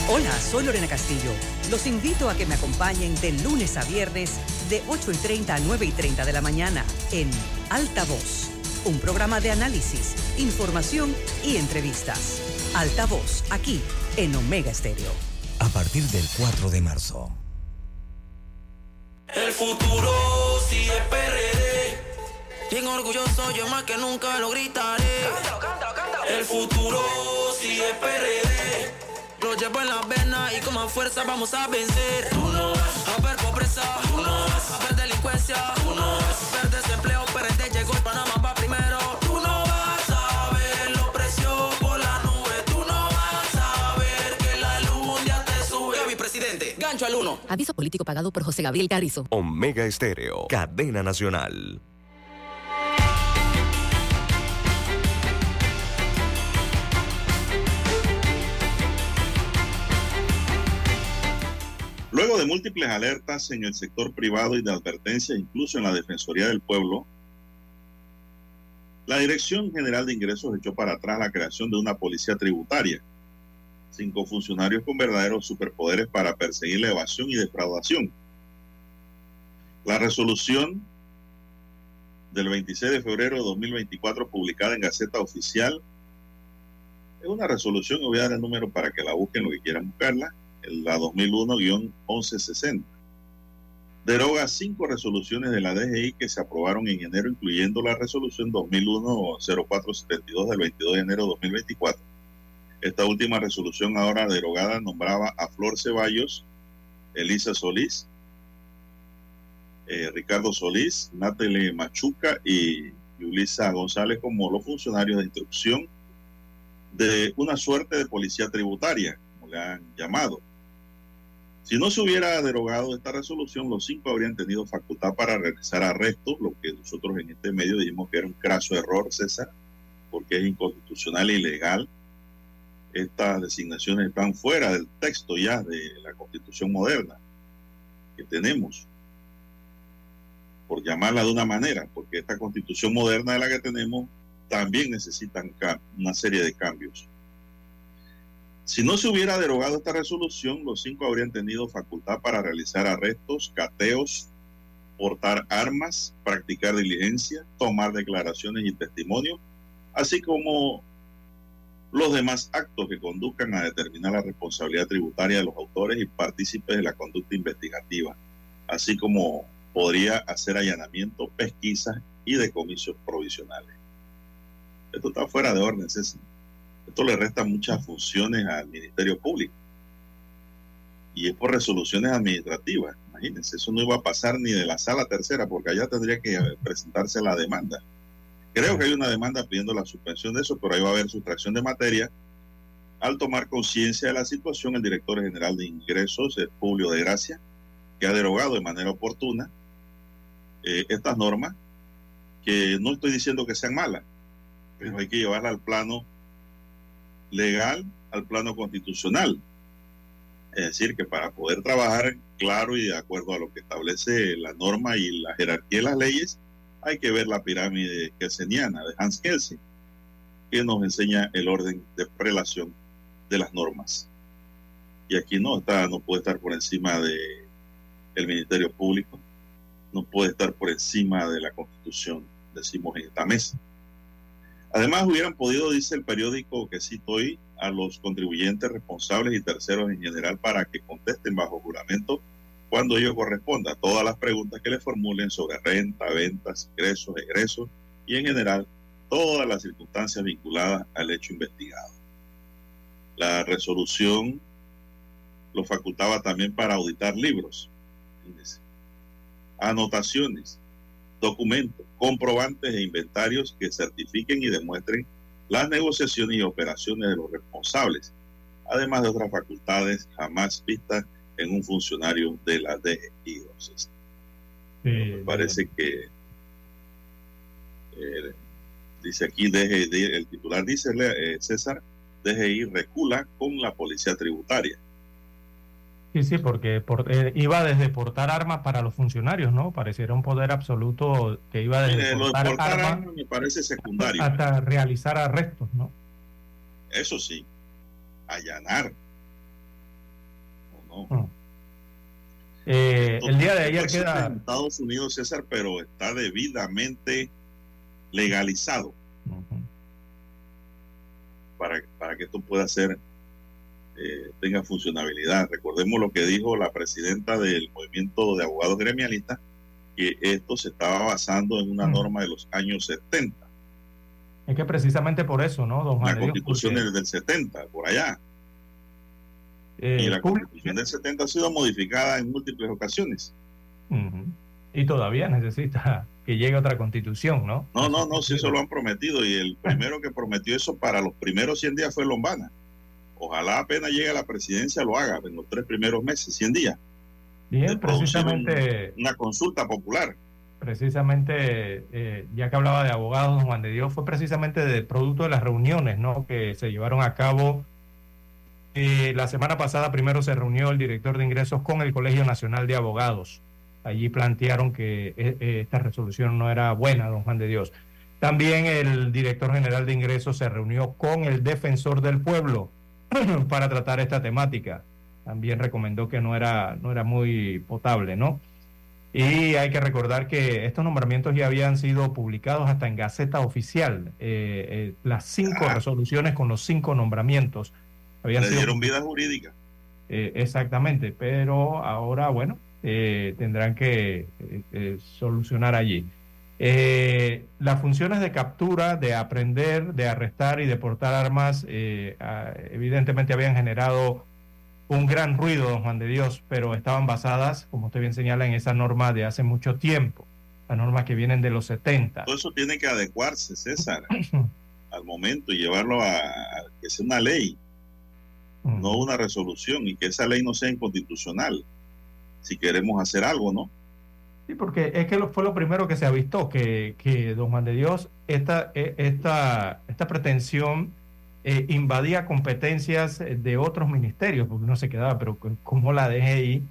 Hola, soy Lorena Castillo. Los invito a que me acompañen de lunes a viernes de 8 y 30 a 9 y 30 de la mañana en Alta Voz, un programa de análisis, información y entrevistas. Alta Voz, aquí en Omega Estéreo. A partir del 4 de marzo. El futuro sí es PRD. Bien orgulloso, yo más que nunca lo gritaré. El futuro sí es PRD. Lo llevo en la vena y con más fuerza vamos a vencer. Tú no vas a ver pobreza, tú no vas a ver delincuencia, tú no vas a ver desempleo. PRD llegó y Panamá va primero. Tú no vas a ver los precios por la nube. Tú no vas a ver que la luz un día te sube. mi presidente, gancho al uno. Aviso político pagado por José Gabriel Carrizo. Omega Estéreo, cadena nacional. Luego de múltiples alertas en el sector privado y de advertencias, incluso en la Defensoría del Pueblo, la Dirección General de Ingresos echó para atrás la creación de una policía tributaria. Cinco funcionarios con verdaderos superpoderes para perseguir la evasión y defraudación. La resolución del 26 de febrero de 2024 publicada en Gaceta Oficial. Es una resolución, voy a dar el número para que la busquen lo que quieran buscarla, la 2001-1160. Deroga cinco resoluciones de la DGI que se aprobaron en enero, incluyendo la resolución 2001-0472 del 22 de enero de 2024. Esta última resolución ahora derogada nombraba a Flor Ceballos, Elisa Solís, eh, Ricardo Solís, Natalie Machuca y Yulisa González como los funcionarios de instrucción de una suerte de policía tributaria, como le han llamado. Si no se hubiera derogado esta resolución, los cinco habrían tenido facultad para realizar arrestos, lo que nosotros en este medio dijimos que era un craso error, César, porque es inconstitucional e ilegal. Estas designaciones están fuera del texto ya de la constitución moderna que tenemos por llamarla de una manera, porque esta constitución moderna de la que tenemos también necesita una serie de cambios. Si no se hubiera derogado esta resolución, los cinco habrían tenido facultad para realizar arrestos, cateos, portar armas, practicar diligencia, tomar declaraciones y testimonios, así como los demás actos que conduzcan a determinar la responsabilidad tributaria de los autores y partícipes de la conducta investigativa, así como podría hacer allanamiento, pesquisas y decomisos provisionales. Esto está fuera de orden, César. Esto le resta muchas funciones al Ministerio Público. Y es por resoluciones administrativas. Imagínense, eso no iba a pasar ni de la sala tercera, porque allá tendría que presentarse la demanda. Creo que hay una demanda pidiendo la suspensión de eso, pero ahí va a haber sustracción de materia. Al tomar conciencia de la situación, el director general de ingresos, el Publio de Gracia, que ha derogado de manera oportuna eh, estas normas, que no estoy diciendo que sean malas, pero hay que llevarla al plano legal, al plano constitucional. Es decir, que para poder trabajar claro y de acuerdo a lo que establece la norma y la jerarquía de las leyes, hay que ver la pirámide kelseniana de Hans Kelsen, que nos enseña el orden de prelación de las normas. Y aquí no está, no puede estar por encima de el Ministerio Público, no puede estar por encima de la Constitución, decimos en esta mesa. Además, hubieran podido, dice el periódico que cito hoy, a los contribuyentes responsables y terceros en general para que contesten bajo juramento cuando ello corresponda. Todas las preguntas que le formulen sobre renta, ventas, ingresos, egresos y en general todas las circunstancias vinculadas al hecho investigado. La resolución lo facultaba también para auditar libros anotaciones, documentos, comprobantes e inventarios que certifiquen y demuestren las negociaciones y operaciones de los responsables, además de otras facultades jamás vistas en un funcionario de la DGI. me parece que eh, dice aquí DGI, el titular dice eh, César, DGI recula con la policía tributaria. Sí, sí, porque eh, iba desde portar armas para los funcionarios, ¿no? Pareciera un poder absoluto que iba desde portar, armas, me parece secundario. Hasta realizar arrestos, ¿no? Eso sí, allanar. no? Eh, el día de ayer queda... En Estados Unidos, César, pero está debidamente legalizado para, para que esto pueda ser eh, tenga funcionabilidad. Recordemos lo que dijo la presidenta del movimiento de abogados gremialistas, que esto se estaba basando en una norma de los años 70. Es que precisamente por eso, ¿no, don La constitución es del 70, por allá. Eh, y la constitución del 70 ha sido modificada en múltiples ocasiones. Y todavía necesita que llegue otra constitución, ¿no? No, no, no, sí, eso lo han prometido. Y el primero que prometió eso para los primeros 100 días fue Lombana. Ojalá apenas llegue a la presidencia lo haga en los tres primeros meses, 100 días. Bien, precisamente. una consulta popular. Precisamente, eh, ya que hablaba de abogados, Juan de Dios, fue precisamente de producto de las reuniones ¿no? que se llevaron a cabo. Eh, la semana pasada primero se reunió el director de ingresos con el Colegio Nacional de Abogados. Allí plantearon que eh, esta resolución no era buena, don Juan de Dios. También el director general de ingresos se reunió con el defensor del pueblo, para tratar esta temática. También recomendó que no era, no era muy potable, ¿no? Y hay que recordar que estos nombramientos ya habían sido publicados hasta en Gaceta Oficial. Eh, eh, las cinco Ah. resoluciones con los cinco nombramientos. Habían Le sido dieron vida jurídica. eh, exactamente, pero ahora, bueno, eh, tendrán que solucionar allí. Eh, las funciones de captura, de aprender, de arrestar y de portar armas, eh, ah, evidentemente habían generado un gran ruido, don Juan de Dios, pero estaban basadas, como usted bien señala, en esa norma de hace mucho tiempo, la norma que vienen de los 70. Todo eso tiene que adecuarse, César, al momento y llevarlo a, a que sea una ley, no una resolución, y que esa ley no sea inconstitucional, si queremos hacer algo, ¿no? Sí, porque es que fue lo primero que se avistó, que, que don Juan de Dios, esta, eh, esta, esta pretensión eh, invadía competencias de otros ministerios, porque uno se quedaba, pero c- ¿cómo la DGI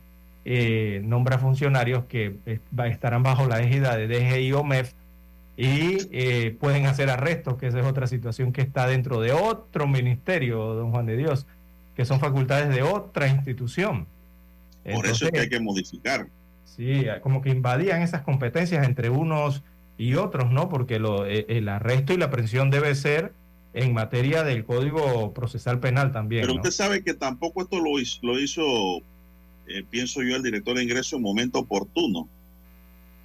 eh, nombra funcionarios que eh, estarán bajo la égida de DGI o MEF y eh, pueden hacer arrestos, que esa es otra situación que está dentro de otro ministerio, don Juan de Dios, que son facultades de otra institución. Por eso es que hay que modificar. Sí, como que invadían esas competencias entre unos y otros, ¿no? Porque lo, eh, el arresto y la aprehensión debe ser en materia del Código Procesal Penal también. Pero ¿no? usted sabe que tampoco esto lo hizo, lo hizo eh, pienso yo, el director de ingreso en momento oportuno.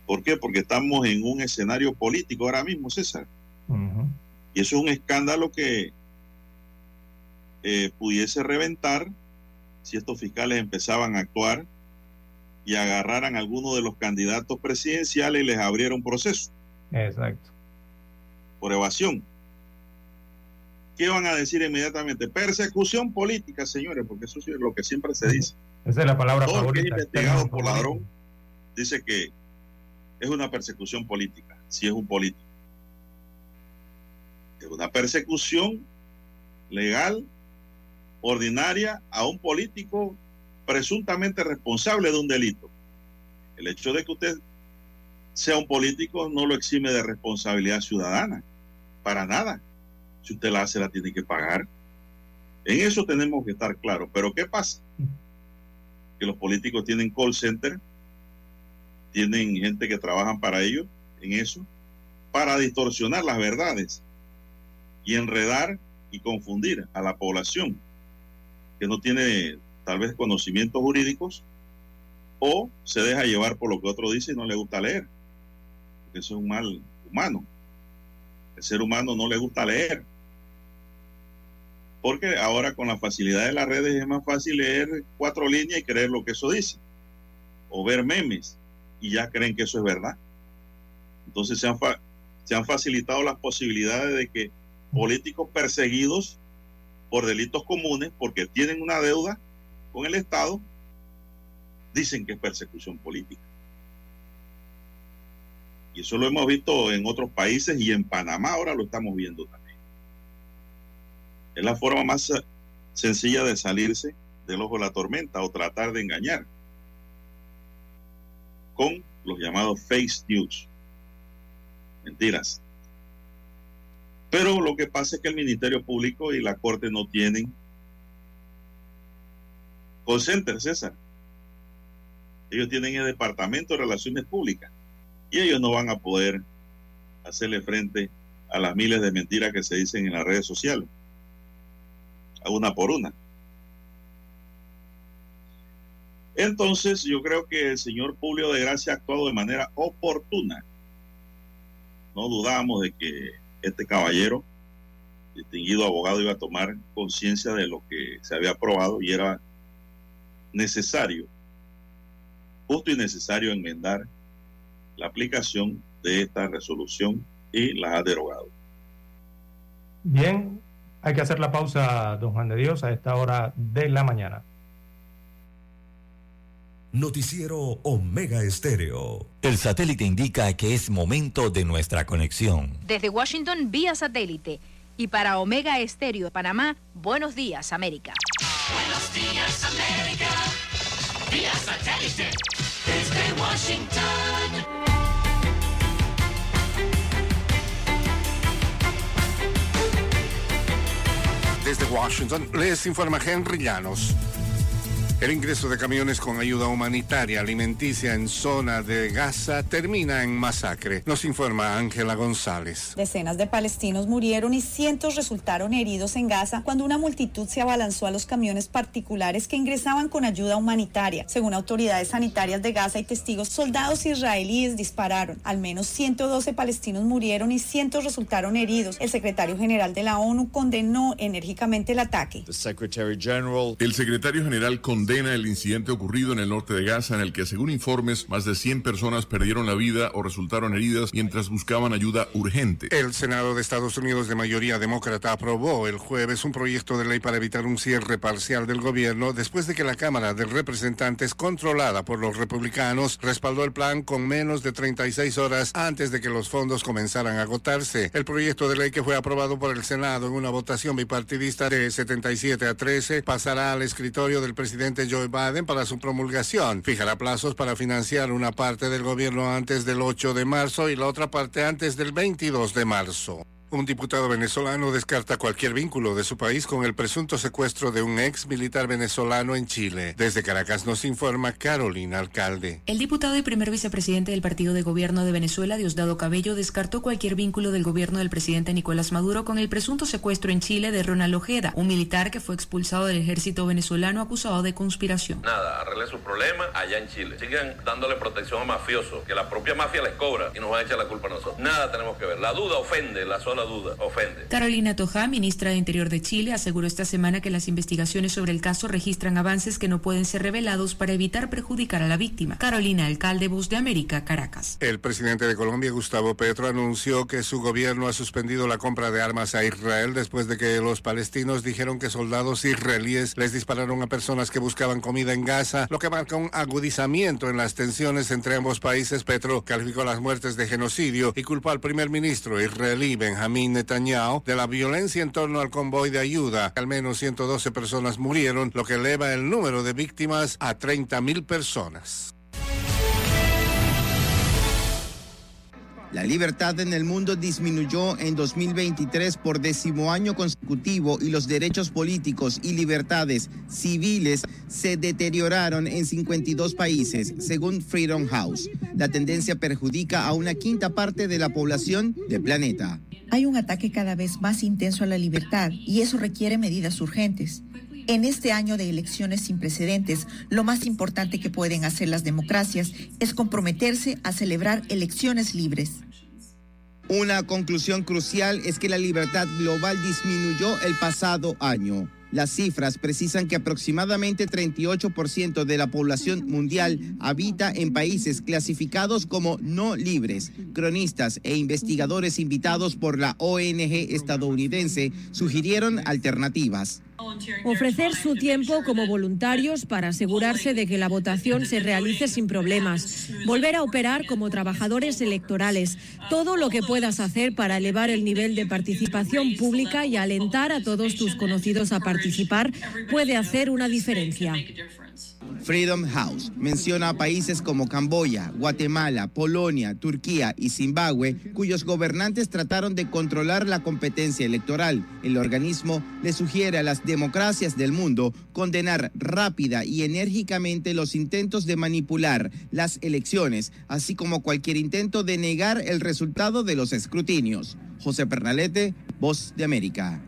¿Por qué? Porque estamos en un escenario político ahora mismo, César. Y eso es un escándalo que eh, pudiese reventar si estos fiscales empezaban a actuar y agarraran a alguno de los candidatos presidenciales y les abriera un proceso Exacto. por evasión. ¿Qué van a decir inmediatamente? Persecución política, señores, porque eso es lo que siempre se dice. Esa es la palabra Todo el que es favorita. investigado por ladrón dice que es una persecución política, si es un político. Es una persecución legal, ordinaria, a un político presuntamente responsable de un delito. El hecho de que usted sea un político no lo exime de responsabilidad ciudadana, para nada. Si usted la hace, la tiene que pagar. En eso tenemos que estar claros. Pero ¿qué pasa? Que los políticos tienen call center, tienen gente que trabajan para ellos en eso, para distorsionar las verdades y enredar y confundir a la población que no tiene tal vez conocimientos jurídicos o se deja llevar por lo que otro dice y no le gusta leer. Porque eso es un mal humano. El ser humano no le gusta leer. Porque ahora con la facilidad de las redes es más fácil leer cuatro líneas y creer lo que eso dice. O ver memes y ya creen que eso es verdad. Entonces se han, fa- se han facilitado las posibilidades de que políticos perseguidos por delitos comunes, porque tienen una deuda con el Estado, dicen que es persecución política. Y eso lo hemos visto en otros países y en Panamá ahora lo estamos viendo también. Es la forma más sencilla de salirse del ojo de la tormenta o tratar de engañar con los llamados fake news. Mentiras. Pero lo que pasa es que el Ministerio Público y la Corte no tienen call center, César. Ellos tienen el Departamento de Relaciones Públicas y ellos no van a poder hacerle frente a las miles de mentiras que se dicen en las redes sociales, una por una. Entonces, yo creo que el señor Publio de Gracia ha actuado de manera oportuna. No dudamos de que este caballero, distinguido abogado, iba a tomar conciencia de lo que se había aprobado y era necesario, justo y necesario enmendar la aplicación de esta resolución y la ha derogado. Bien, hay que hacer la pausa, don Juan de Dios, a esta hora de la mañana. Noticiero Omega Estéreo. El satélite indica que es momento de nuestra conexión. Desde Washington vía satélite y para Omega Estéreo de Panamá, buenos días América. Buenos días, América. Vía satélite. Desde Washington. Desde Washington les informa Henry Llanos. El ingreso de camiones con ayuda humanitaria alimenticia en zona de Gaza termina en masacre, nos informa Ángela González. Decenas de palestinos murieron y cientos resultaron heridos en Gaza cuando una multitud se abalanzó a los camiones particulares que ingresaban con ayuda humanitaria. Según autoridades sanitarias de Gaza y testigos, soldados israelíes dispararon. Al menos 112 palestinos murieron y cientos resultaron heridos. El secretario general de la ONU condenó enérgicamente el ataque. El secretario general condenó condena el incidente ocurrido en el norte de Gaza en el que, según informes, más de 100 personas perdieron la vida o resultaron heridas mientras buscaban ayuda urgente. El Senado de Estados Unidos de mayoría demócrata aprobó el jueves un proyecto de ley para evitar un cierre parcial del gobierno después de que la Cámara de Representantes, controlada por los republicanos, respaldó el plan con menos de 36 horas antes de que los fondos comenzaran a agotarse. El proyecto de ley que fue aprobado por el Senado en una votación bipartidista de 77 a 13 pasará al escritorio del presidente Joe Biden para su promulgación. Fijará plazos para financiar una parte del gobierno antes del 8 de marzo y la otra parte antes del 22 de marzo. Un diputado venezolano descarta cualquier vínculo de su país con el presunto secuestro de un ex militar venezolano en Chile. Desde Caracas nos informa Carolina Alcalde. El diputado y primer vicepresidente del partido de gobierno de Venezuela, Diosdado Cabello, descartó cualquier vínculo del gobierno del presidente Nicolás Maduro con el presunto secuestro en Chile de Ronald Ojeda, un militar que fue expulsado del ejército venezolano acusado de conspiración. Nada, arregle su problema allá en Chile. Sigan dándole protección a mafiosos, que la propia mafia les cobra y nos van a echar la culpa a nosotros. Nada tenemos que ver. La duda ofende, la sola duda ofende. Carolina Toja, ministra de Interior de Chile, aseguró esta semana que las investigaciones sobre el caso registran avances que no pueden ser revelados para evitar perjudicar a la víctima. Carolina, alcalde Bus de América, Caracas. El presidente de Colombia, Gustavo Petro, anunció que su gobierno ha suspendido la compra de armas a Israel después de que los palestinos dijeron que soldados israelíes les dispararon a personas que buscaban comida en Gaza, lo que marca un agudizamiento en las tensiones entre ambos países. Petro calificó las muertes de genocidio y culpó al primer ministro israelí Benjamín Netanyahu de la violencia en torno al convoy de ayuda. Al menos 112 personas murieron, lo que eleva el número de víctimas a 30.000 personas. La libertad en el mundo disminuyó en 2023 por décimo año consecutivo y los derechos políticos y libertades civiles se deterioraron en 52 países, según Freedom House. La tendencia perjudica a una quinta parte de la población del planeta. Hay un ataque cada vez más intenso a la libertad y eso requiere medidas urgentes. En este año de elecciones sin precedentes, lo más importante que pueden hacer las democracias es comprometerse a celebrar elecciones libres. Una conclusión crucial es que la libertad global disminuyó el pasado año. Las cifras precisan que aproximadamente 38% de la población mundial habita en países clasificados como no libres. Cronistas e investigadores invitados por la ONG estadounidense sugirieron alternativas. Ofrecer su tiempo como voluntarios para asegurarse de que la votación se realice sin problemas. Volver a operar como trabajadores electorales. Todo lo que puedas hacer para elevar el nivel de participación pública y alentar a todos tus conocidos a participar puede hacer una diferencia. Freedom House menciona a países como Camboya, Guatemala, Polonia, Turquía y Zimbabue, cuyos gobernantes trataron de controlar la competencia electoral. El organismo le sugiere a las democracias del mundo condenar rápida y enérgicamente los intentos de manipular las elecciones, así como cualquier intento de negar el resultado de los escrutinios. José Pernalete, Voz de América.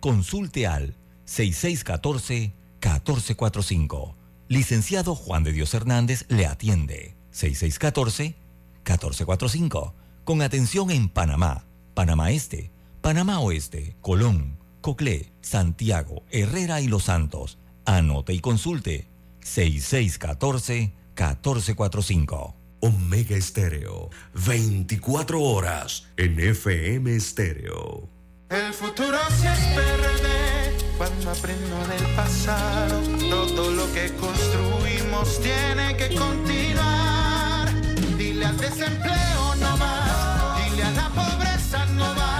consulte al 6614-1445. Licenciado Juan de Dios Hernández le atiende. 6614-1445. Con atención en Panamá, Panamá Este, Panamá Oeste, Colón, Coclé, Santiago, Herrera y Los Santos. Anote y consulte 6614-1445. Omega Estéreo, 24 horas en FM Estéreo. El futuro sí es PRD cuando aprendo del pasado. Todo lo que construimos tiene que continuar. Dile al desempleo no más, dile a la pobreza no más,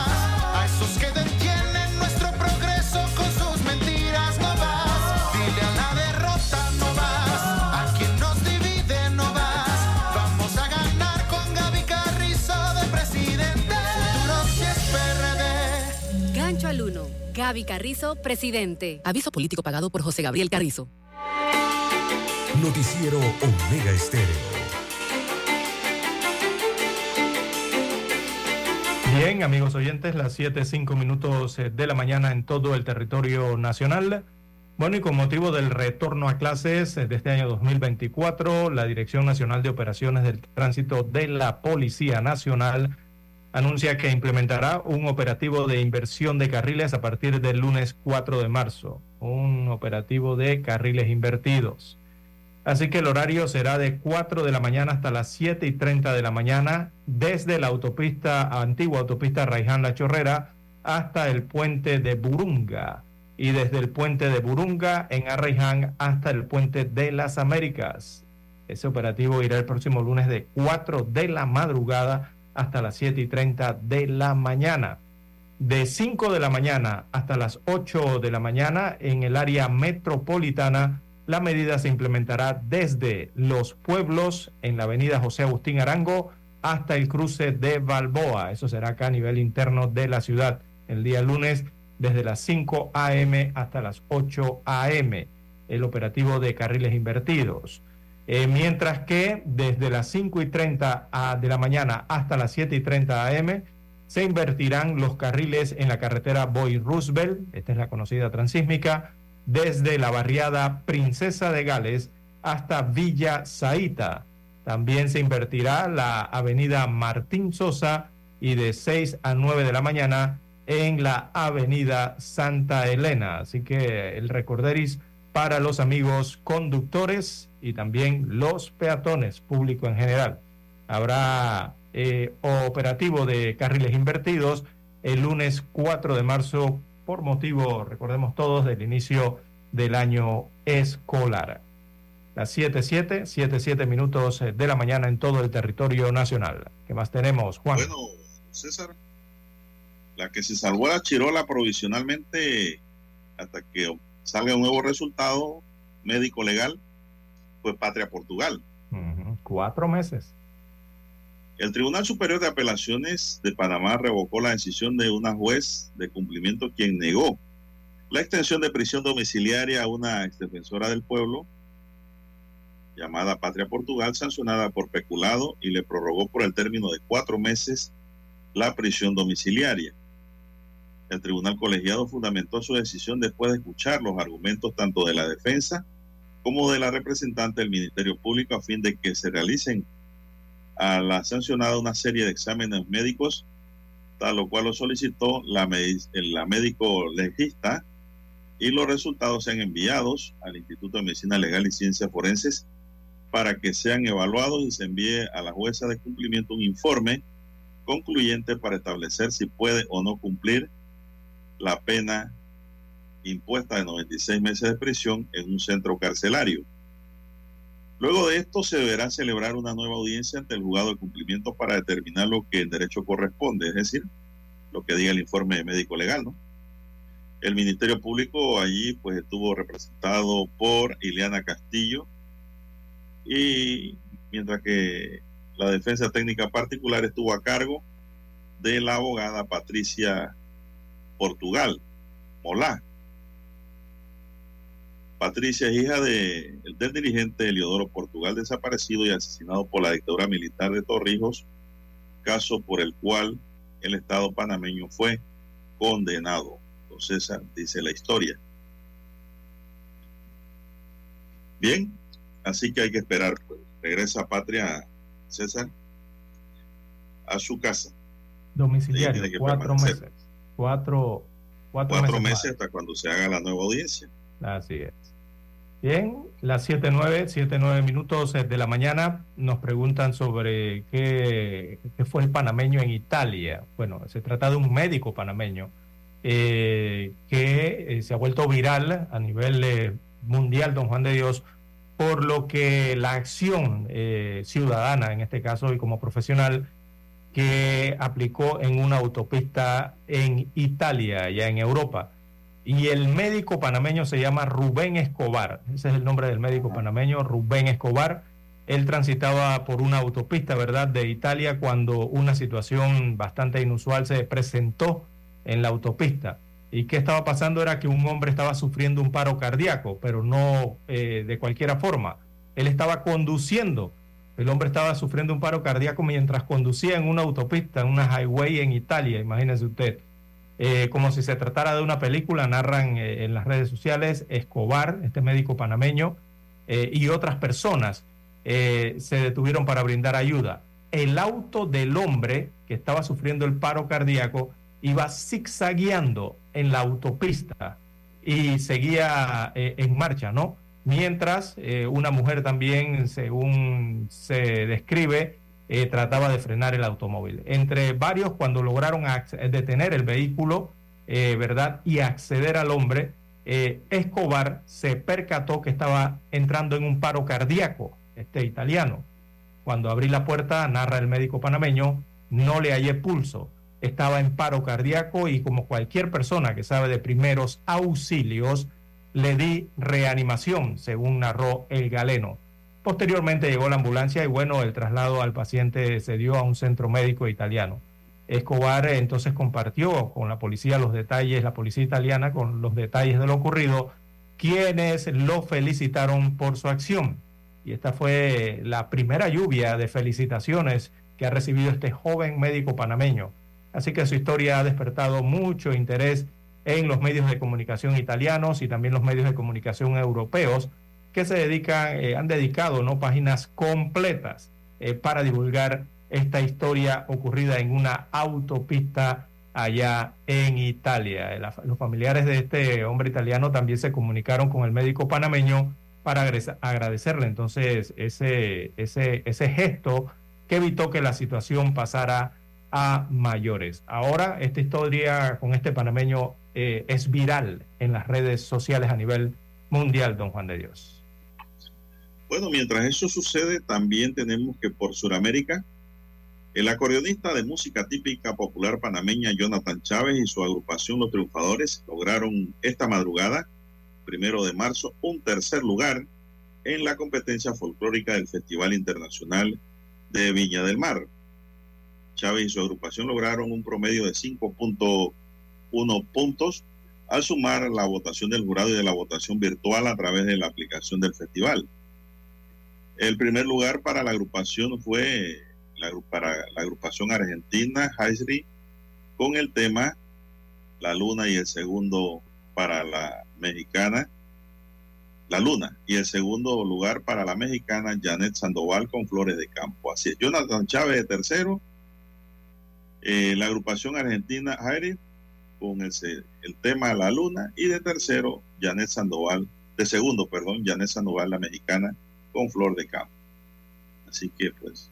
Gaby Carrizo, presidente. Aviso político pagado por José Gabriel Carrizo. Noticiero Omega Estéreo. Bien, amigos oyentes, las 7, 5 minutos eh, de la mañana en todo el territorio nacional. Bueno, y con motivo del retorno a clases eh, de este año 2024, la Dirección Nacional de Operaciones del Tránsito de la Policía Nacional anuncia que implementará un operativo de inversión de carriles a partir del lunes 4 de marzo, un operativo de carriles invertidos. Así que el horario será de 4 de la mañana hasta las 7 y 30 de la mañana, desde la autopista, antigua autopista Raiján La Chorrera, hasta el puente de Burunga. Y desde el puente de Burunga en Arraiján hasta el puente de las Américas. Ese operativo irá el próximo lunes de 4 de la madrugada hasta las 7 y 30 de la mañana. De 5 de la mañana hasta las 8 de la mañana en el área metropolitana la medida se implementará desde los pueblos en la avenida José Agustín Arango hasta el cruce de Balboa. Eso será acá a nivel interno de la ciudad el día lunes desde las 5 a.m. hasta las 8 a.m. El operativo de carriles invertidos. Eh, mientras que desde las 5 y 30 a, de la mañana hasta las 7 y 30 a.m. se invertirán los carriles en la carretera Boy Roosevelt, esta es la conocida transísmica, desde la barriada Princesa de Gales hasta Villa Zaita. También se invertirá la avenida Martín Sosa y de 6 a 9 de la mañana en la avenida Santa Elena. Así que el recorderis para los amigos conductores y también los peatones, público en general. Habrá eh, operativo de carriles invertidos el lunes 4 de marzo por motivo, recordemos todos, del inicio del año escolar. Las 7.7, 7.7 minutos de la mañana en todo el territorio nacional. ¿Qué más tenemos, Juan? Bueno, César, la que se salvó a Chirola provisionalmente hasta que salga un nuevo resultado médico legal fue Patria Portugal. Cuatro meses. El Tribunal Superior de Apelaciones de Panamá revocó la decisión de una juez de cumplimiento quien negó la extensión de prisión domiciliaria a una exdefensora del pueblo llamada Patria Portugal, sancionada por peculado y le prorrogó por el término de cuatro meses la prisión domiciliaria. El tribunal colegiado fundamentó su decisión después de escuchar los argumentos tanto de la defensa como de la representante del Ministerio Público a fin de que se realicen a la sancionada una serie de exámenes médicos, tal lo cual lo solicitó la, la médico legista y los resultados sean enviados al Instituto de Medicina Legal y Ciencias Forenses para que sean evaluados y se envíe a la jueza de cumplimiento un informe concluyente para establecer si puede o no cumplir la pena impuesta de 96 meses de prisión en un centro carcelario. Luego de esto se deberá celebrar una nueva audiencia ante el juzgado de cumplimiento para determinar lo que el derecho corresponde, es decir, lo que diga el informe médico legal, ¿no? El Ministerio Público allí pues estuvo representado por Ileana Castillo y mientras que la defensa técnica particular estuvo a cargo de la abogada Patricia Portugal, Molá. Patricia es hija de, del dirigente Eliodoro Portugal, desaparecido y asesinado por la dictadura militar de Torrijos, caso por el cual el Estado panameño fue condenado. Entonces, dice la historia. Bien, así que hay que esperar. Pues. Regresa a Patria, César, a su casa. Domiciliario, cuatro meses. Cuatro, cuatro, cuatro meses, meses hasta cuando se haga la nueva audiencia. Así es. Bien, las 7.9, 7.9 minutos eh, de la mañana nos preguntan sobre qué, qué, fue el panameño en Italia. Bueno, se trata de un médico panameño eh, que que se ha vuelto viral a nivel mundial, don Juan de Dios, por lo que la acción ciudadana, en este caso y como profesional, que aplicó en una autopista en Italia, ya en Europa. Y el médico panameño se llama Rubén Escobar. Ese es el nombre del médico panameño, Rubén Escobar. Él transitaba por una autopista, ¿verdad?, de Italia cuando una situación bastante inusual se presentó en la autopista. Y qué estaba pasando era que un hombre estaba sufriendo un paro cardíaco, pero no eh, de cualquier forma. Él estaba conduciendo el hombre estaba sufriendo un paro cardíaco mientras conducía en una autopista, en una highway en Italia, imagínese usted. Eh, como si se tratara de una película, narran eh, en las redes sociales Escobar, este médico panameño, eh, y otras personas se detuvieron para brindar ayuda. El auto del hombre que estaba sufriendo el paro cardíaco iba zigzagueando en la autopista y seguía en marcha, ¿no? Mientras eh, una mujer también, según se describe, eh, trataba de frenar el automóvil. Entre varios, cuando lograron detener el vehículo, eh, ¿verdad? Y acceder al hombre, Escobar se percató que estaba entrando en un paro cardíaco, este italiano. Cuando abrí la puerta, narra el médico panameño, no le hallé pulso. Estaba en paro cardíaco y como cualquier persona que sabe de primeros auxilios, le di reanimación, según narró el galeno. Posteriormente llegó la ambulancia y bueno, el traslado al paciente se dio a un centro médico italiano. Escobar entonces compartió con la policía los detalles, la policía italiana con los detalles de lo ocurrido, quienes lo felicitaron por su acción. Y esta fue la primera lluvia de felicitaciones que ha recibido este joven médico panameño. Así que su historia ha despertado mucho interés en los medios de comunicación italianos y también los medios de comunicación europeos que se dedican, eh, han dedicado ¿no? páginas completas eh, para divulgar esta historia ocurrida en una autopista allá en Italia. los familiares de este hombre italiano también se comunicaron con el médico panameño para agradecerle entonces ese, ese, ese gesto que evitó que la situación pasara a mayores. Ahora esta historia con este panameño eh, es viral en las redes sociales a nivel mundial, don Juan de Dios. Bueno, mientras eso sucede, también tenemos que por Sudamérica, el acordeonista de música típica popular panameña Jonathan Chávez y su agrupación Los Triunfadores lograron esta madrugada, primero de marzo, un tercer lugar en la competencia folclórica del Festival Internacional de Viña del Mar. Chávez y su agrupación lograron un promedio de 5.1 puntos al sumar la votación del jurado y de la votación virtual a través de la aplicación del festival. El primer lugar para la agrupación fue la, para la agrupación argentina Heisri con el tema La Luna y el segundo para la mexicana La Luna y el segundo lugar para la mexicana Janet Sandoval con Flores de Campo. Así es, Jonathan Chávez de tercero, eh, la agrupación argentina Heisri con el, el tema La Luna y de tercero Janet Sandoval, de segundo, perdón, Janet Sandoval, la mexicana, con Flor de Campo. Así que pues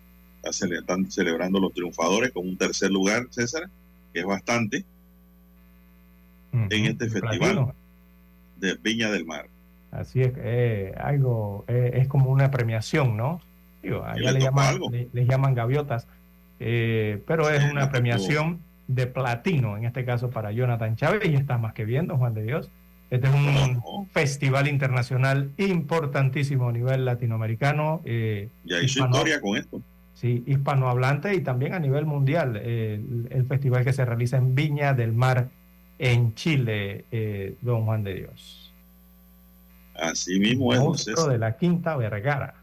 están celebrando los triunfadores con un tercer lugar, César, que es bastante, en este festival de Viña del Mar. Así es, eh, algo, eh, es como una premiación, ¿no? allá le, llaman, le, llaman gaviotas, eh, pero es una premiación de platino, en este caso para Jonathan Chávez, y está más que viendo, Juan de Dios. Este es un festival internacional importantísimo a nivel latinoamericano. Eh, ya hizo historia con esto. Sí, hispanohablante y también a nivel mundial. el, festival que se realiza en Viña del Mar, en Chile, eh, don Juan de Dios. Así mismo es. de la Quinta Vergara.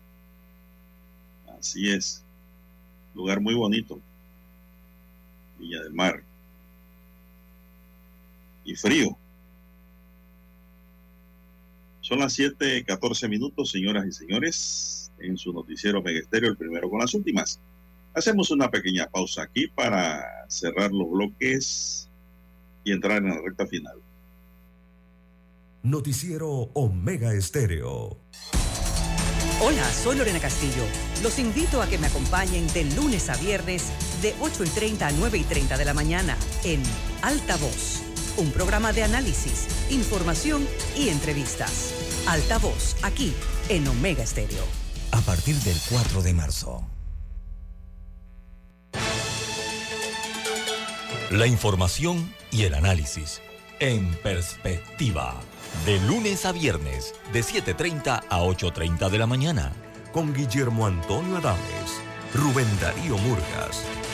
Así es. Lugar muy bonito. Villa del Mar. Y frío. Son las 7:14 minutos, señoras y señores, en su noticiero Megesterio, el primero con las últimas. Hacemos una pequeña pausa aquí para cerrar los bloques y entrar en la recta final. Noticiero Omega Estéreo. Hola, soy Lorena Castillo. Los invito a que me acompañen de lunes a viernes de 8 y 30 a 9 y 30 de la mañana en Alta Voz un programa de análisis, información y entrevistas. Altavoz, aquí en Omega Estéreo. A partir del 4 de marzo. La información y el análisis en perspectiva. De lunes a viernes, de 7.30 a 8.30 de la mañana. Con Guillermo Antonio Adames, Rubén Darío Murgas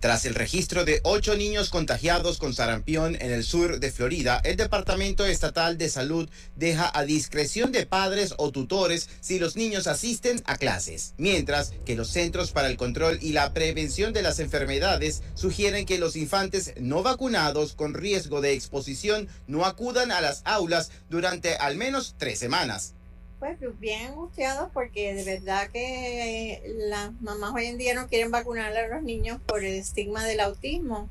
Tras el registro de ocho niños contagiados con sarampión en el sur de Florida, el Departamento Estatal de Salud deja a discreción de padres o tutores si los niños asisten a clases, mientras que los Centros para el Control y la Prevención de las Enfermedades sugieren que los infantes no vacunados con riesgo de exposición no acudan a las aulas durante al menos tres semanas pues bien angustiados porque de verdad que las mamás hoy en día no quieren vacunar a los niños por el estigma del autismo,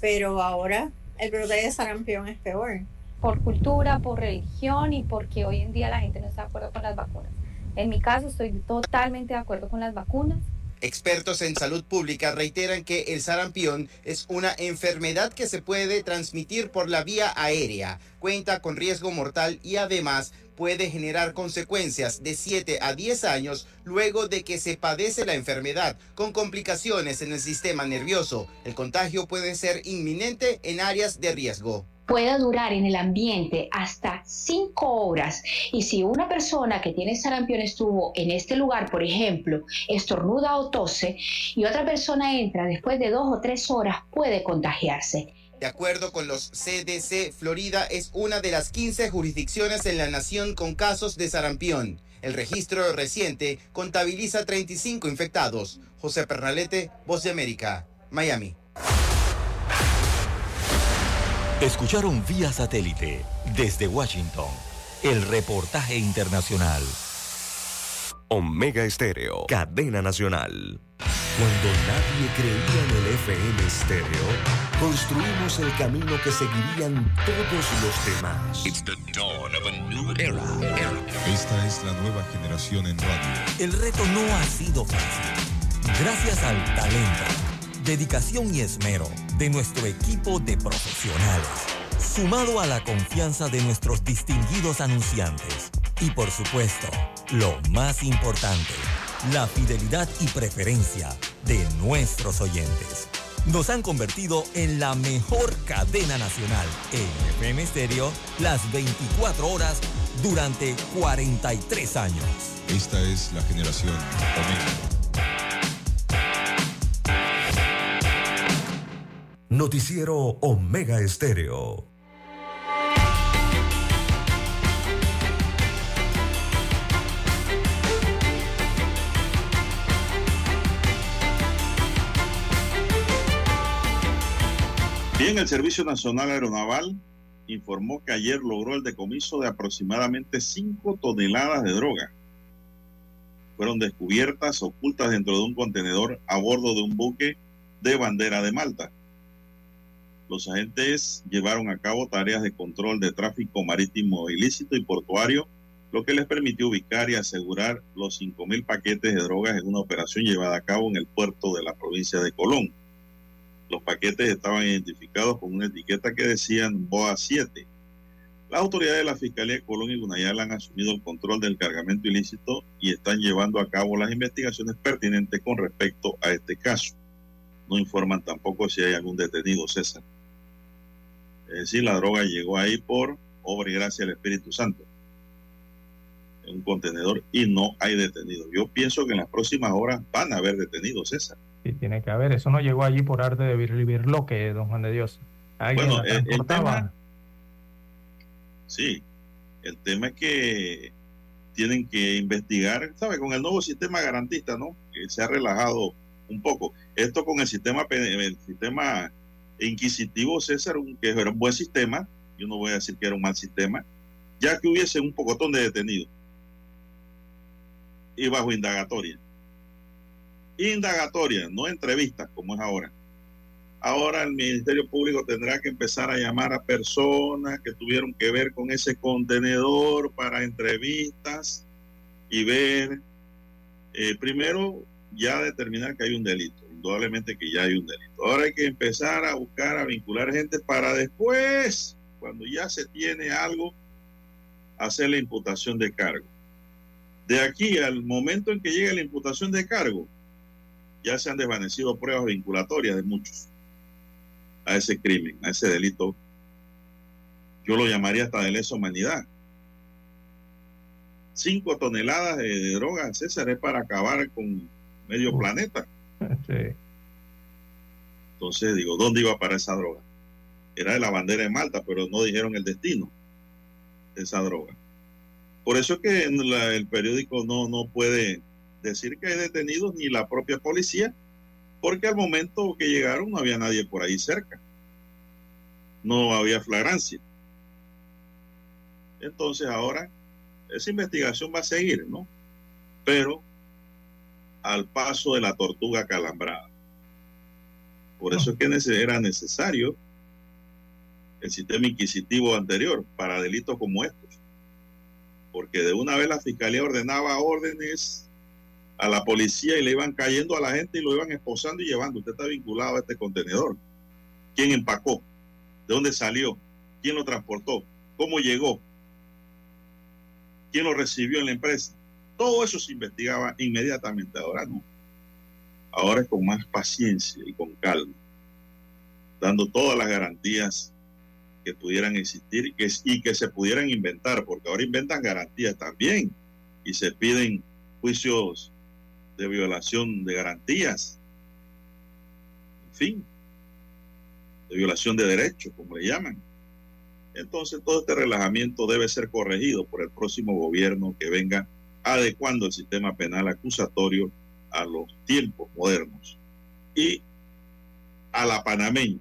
pero ahora el brote de sarampión es peor. Por cultura, por religión y porque hoy en día la gente no está de acuerdo con las vacunas. En mi caso estoy totalmente de acuerdo con las vacunas. Expertos en salud pública reiteran que el sarampión es una enfermedad que se puede transmitir por la vía aérea, cuenta con riesgo mortal y además puede generar consecuencias de 7 a 10 años luego de que se padece la enfermedad, con complicaciones en el sistema nervioso. El contagio puede ser inminente en áreas de riesgo puede durar en el ambiente hasta 5 horas. Y si una persona que tiene sarampión estuvo en este lugar, por ejemplo, estornuda o tose, y otra persona entra después de 2 o 3 horas, puede contagiarse. De acuerdo con los CDC, Florida es una de las 15 jurisdicciones en la nación con casos de sarampión. El registro reciente contabiliza 35 infectados. José Pernalete, Voz de América, Miami. Escucharon vía satélite desde Washington el reportaje internacional. Omega Estéreo, cadena nacional. Cuando nadie creía en el FM Estéreo, construimos el camino que seguirían todos los demás. Esta es la nueva generación en radio. El reto no ha sido fácil. Gracias al talento, dedicación y esmero de nuestro equipo de profesionales, sumado a la confianza de nuestros distinguidos anunciantes y por supuesto, lo más importante, la fidelidad y preferencia de nuestros oyentes. Nos han convertido en la mejor cadena nacional en FM Stereo las 24 horas durante 43 años. Esta es la generación. Noticiero Omega Estéreo. Bien, el Servicio Nacional Aeronaval informó que ayer logró el decomiso de aproximadamente 5 toneladas de droga. Fueron descubiertas ocultas dentro de un contenedor a bordo de un buque de bandera de Malta. Los agentes llevaron a cabo tareas de control de tráfico marítimo ilícito y portuario, lo que les permitió ubicar y asegurar los 5.000 paquetes de drogas en una operación llevada a cabo en el puerto de la provincia de Colón. Los paquetes estaban identificados con una etiqueta que decían BOA 7. Las autoridades de la Fiscalía de Colón y Gunayala han asumido el control del cargamento ilícito y están llevando a cabo las investigaciones pertinentes con respecto a este caso. No informan tampoco si hay algún detenido, César. Es decir, la droga llegó ahí por obra y gracia del Espíritu Santo en un contenedor y no hay detenidos. Yo pienso que en las próximas horas van a haber detenidos, César. Sí, tiene que haber. Eso no llegó allí por arte de vivir lo que don Juan de Dios. Bueno, el, el, tema. Sí, el tema es que tienen que investigar, ¿sabe? Con el nuevo sistema garantista, ¿no? Que se ha relajado un poco. Esto con el sistema, el sistema inquisitivo, César, que era un buen sistema, yo no voy a decir que era un mal sistema, ya que hubiese un pocotón de detenidos y bajo indagatoria. Indagatoria, no entrevistas como es ahora. Ahora el Ministerio Público tendrá que empezar a llamar a personas que tuvieron que ver con ese contenedor para entrevistas y ver, eh, primero ya determinar que hay un delito, indudablemente que ya hay un delito. Ahora hay que empezar a buscar, a vincular gente para después, cuando ya se tiene algo, hacer la imputación de cargo. De aquí al momento en que llegue la imputación de cargo, ya se han desvanecido pruebas vinculatorias de muchos a ese crimen, a ese delito. Yo lo llamaría hasta de lesa humanidad. Cinco toneladas de, drogas, César, es para acabar con medio planeta. Entonces digo, ¿dónde iba para esa droga? Era de la bandera de Malta, pero no dijeron el destino de esa droga. Por eso es que el periódico no, no puede decir que hay detenidos ni la propia policía, porque al momento que llegaron no había nadie por ahí cerca. No había flagrancia. Entonces ahora esa investigación va a seguir, ¿no? Pero al paso de la tortuga calambrada. Por eso es que era necesario el sistema inquisitivo anterior para delitos como estos. Porque de una vez la fiscalía ordenaba órdenes a la policía y le iban cayendo a la gente y lo iban esposando y llevando. Usted está vinculado a este contenedor. ¿Quién empacó? ¿De dónde salió? ¿Quién lo transportó? ¿Cómo llegó? ¿Quién lo recibió en la empresa? Todo eso se investigaba inmediatamente. Ahora no. Ahora es con más paciencia y con calma, dando todas las garantías que pudieran existir y que, se pudieran inventar, porque ahora inventan garantías también y se piden juicios de violación de garantías, en fin, de violación de derechos, como le llaman. Entonces todo este relajamiento debe ser corregido por el próximo gobierno que venga adecuando el sistema penal acusatorio a los tiempos modernos y a la panameña,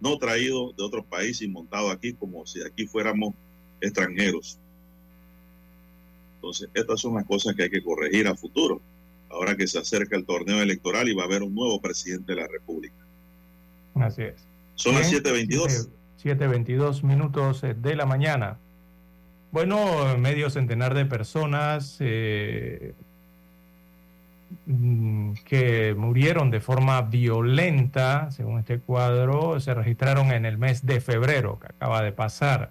no traído de otro país y montado aquí como si aquí fuéramos extranjeros. Entonces, estas son las cosas que hay que corregir a futuro, ahora que se acerca el torneo electoral y va a haber un nuevo presidente de la República. Así es. Son las 7.22. 7.22 minutos de la mañana. Bueno, medio centenar de personas eh, que murieron de forma violenta, según este cuadro, se registraron en el mes de febrero, que acaba de pasar.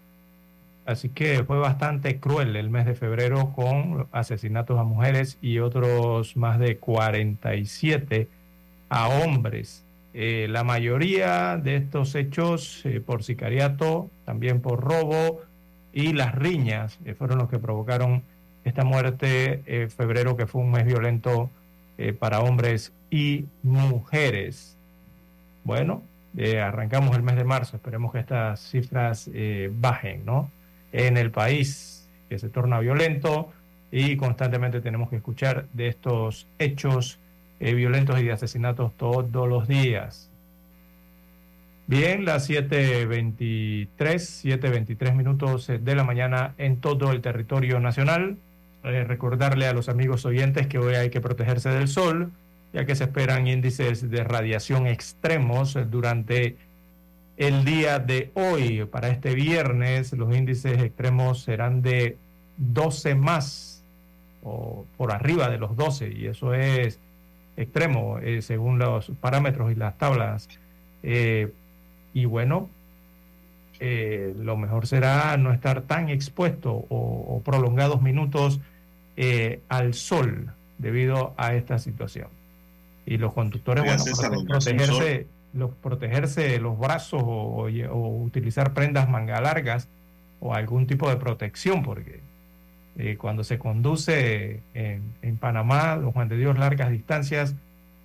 Así que fue bastante cruel el mes de febrero con asesinatos a mujeres y otros más de 47 a hombres. Eh, la mayoría de estos hechos eh, por sicariato, también por robo, y las riñas eh, fueron los que provocaron esta muerte en febrero, que fue un mes violento eh, para hombres y mujeres. Bueno, eh, arrancamos el mes de marzo, esperemos que estas cifras bajen, ¿no? En el país que se torna violento y constantemente tenemos que escuchar de estos hechos violentos y de asesinatos todos los días. Bien, las 7.23, 7.23 minutos de la mañana en todo el territorio nacional. Eh, recordarle a los amigos oyentes que hoy hay que protegerse del sol, ya que se esperan índices de radiación extremos durante el día de hoy. Para este viernes los índices extremos serán de 12 más o por arriba de los 12 y eso es extremo eh, según los parámetros y las tablas. Eh, y bueno, eh, lo mejor será no estar tan expuesto o, prolongados minutos eh, al sol debido a esta situación. Y los conductores, bueno, protegerse, los, protegerse los brazos o, utilizar prendas manga largas o algún tipo de protección, porque eh, cuando se conduce en, en Panamá, los Juan de Dios, largas distancias,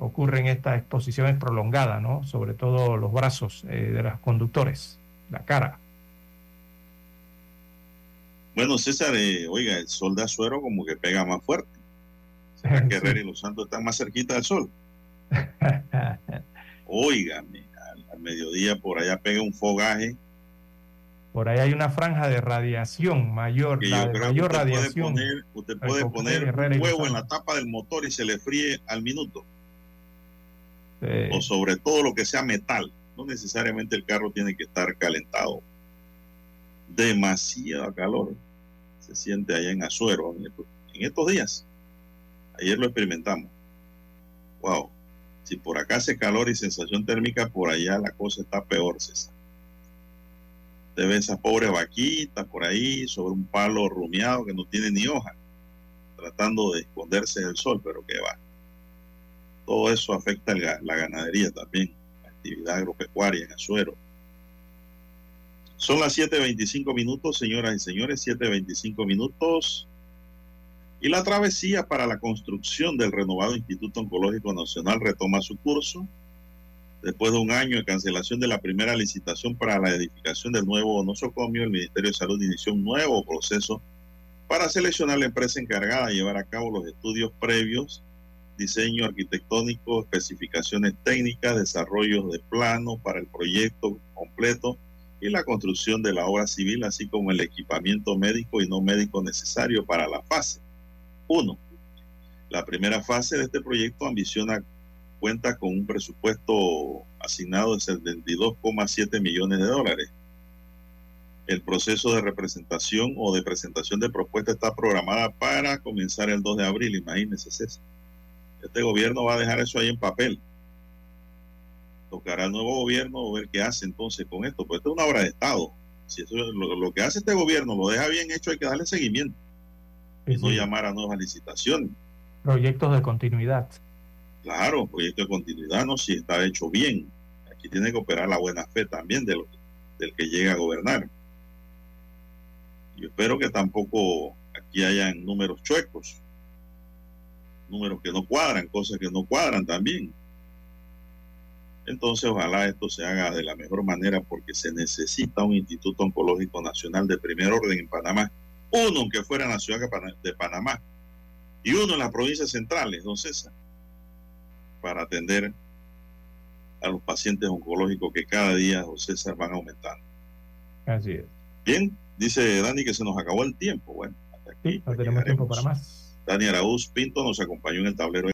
ocurren estas exposiciones prolongadas, ¿no? Sobre todo los brazos eh, de los conductores, la cara. Bueno, César, eh, oiga, el sol de Azuero como que pega más fuerte. ¿Será que y Los Santos están más cerquita del sol? Óigame, al, mediodía por allá pega un fogaje. Por ahí hay una franja de radiación mayor, que la yo de mayor usted puede radiación. poner, usted puede poner Herrera un huevo en la tapa del motor y se le fríe al minuto. Sí. O sobre todo lo que sea metal. No necesariamente el carro tiene que estar calentado. Demasiado calor se siente allá en Azuero en estos, días. Ayer lo experimentamos. Wow. Si por acá hace calor y sensación térmica, por allá la cosa está peor, César. Usted ve esas pobres vaquitas por ahí sobre un palo rumiado que no tiene ni hoja, tratando de esconderse del sol, pero que va. Todo eso afecta el ga- la ganadería también, la actividad agropecuaria en Azuero. Son las 7.25 minutos, señoras y señores, 7.25 minutos. Y la travesía para la construcción del renovado Instituto Oncológico Nacional retoma su curso. Después de un año de cancelación de la primera licitación para la edificación del nuevo nosocomio, el Ministerio de Salud inició un nuevo proceso para seleccionar la empresa encargada de llevar a cabo los estudios previos, diseño arquitectónico, especificaciones técnicas, desarrollos de plano para el proyecto completo y la construcción de la obra civil, así como el equipamiento médico y no médico necesario para la fase 1. La primera fase de este proyecto ambiciona cuenta con un presupuesto asignado de 72,7 millones de dólares. El proceso de representación o de presentación de propuesta está programada para comenzar el 2 de abril, imagínense César. Este gobierno va a dejar eso ahí en papel. Tocará al nuevo gobierno ver qué hace entonces con esto, pues esto es una obra de Estado. Si eso, lo, lo que hace este gobierno lo deja bien hecho, hay que darle seguimiento y no sí. llamar a nuevas licitaciones. Proyectos de continuidad. Claro, proyecto de continuidad, no, si está hecho bien. Aquí tiene que operar la buena fe también de lo- del que llega a gobernar. Yo espero que tampoco aquí hayan números chuecos, números que no cuadran, cosas que no cuadran también. Entonces, ojalá esto se haga de la mejor manera porque se necesita un Instituto Oncológico Nacional de primer orden en Panamá. Uno, aunque fuera en la ciudad de Pana- de Panamá, y uno en las provincias centrales, don César para atender a los pacientes oncológicos que cada día, don César, van aumentando. Así es. Bien, dice Dani que se nos acabó el tiempo. Bueno, hasta aquí. Sí, no tenemos tiempo para más. Dani Araúz Pinto nos acompañó en el tablero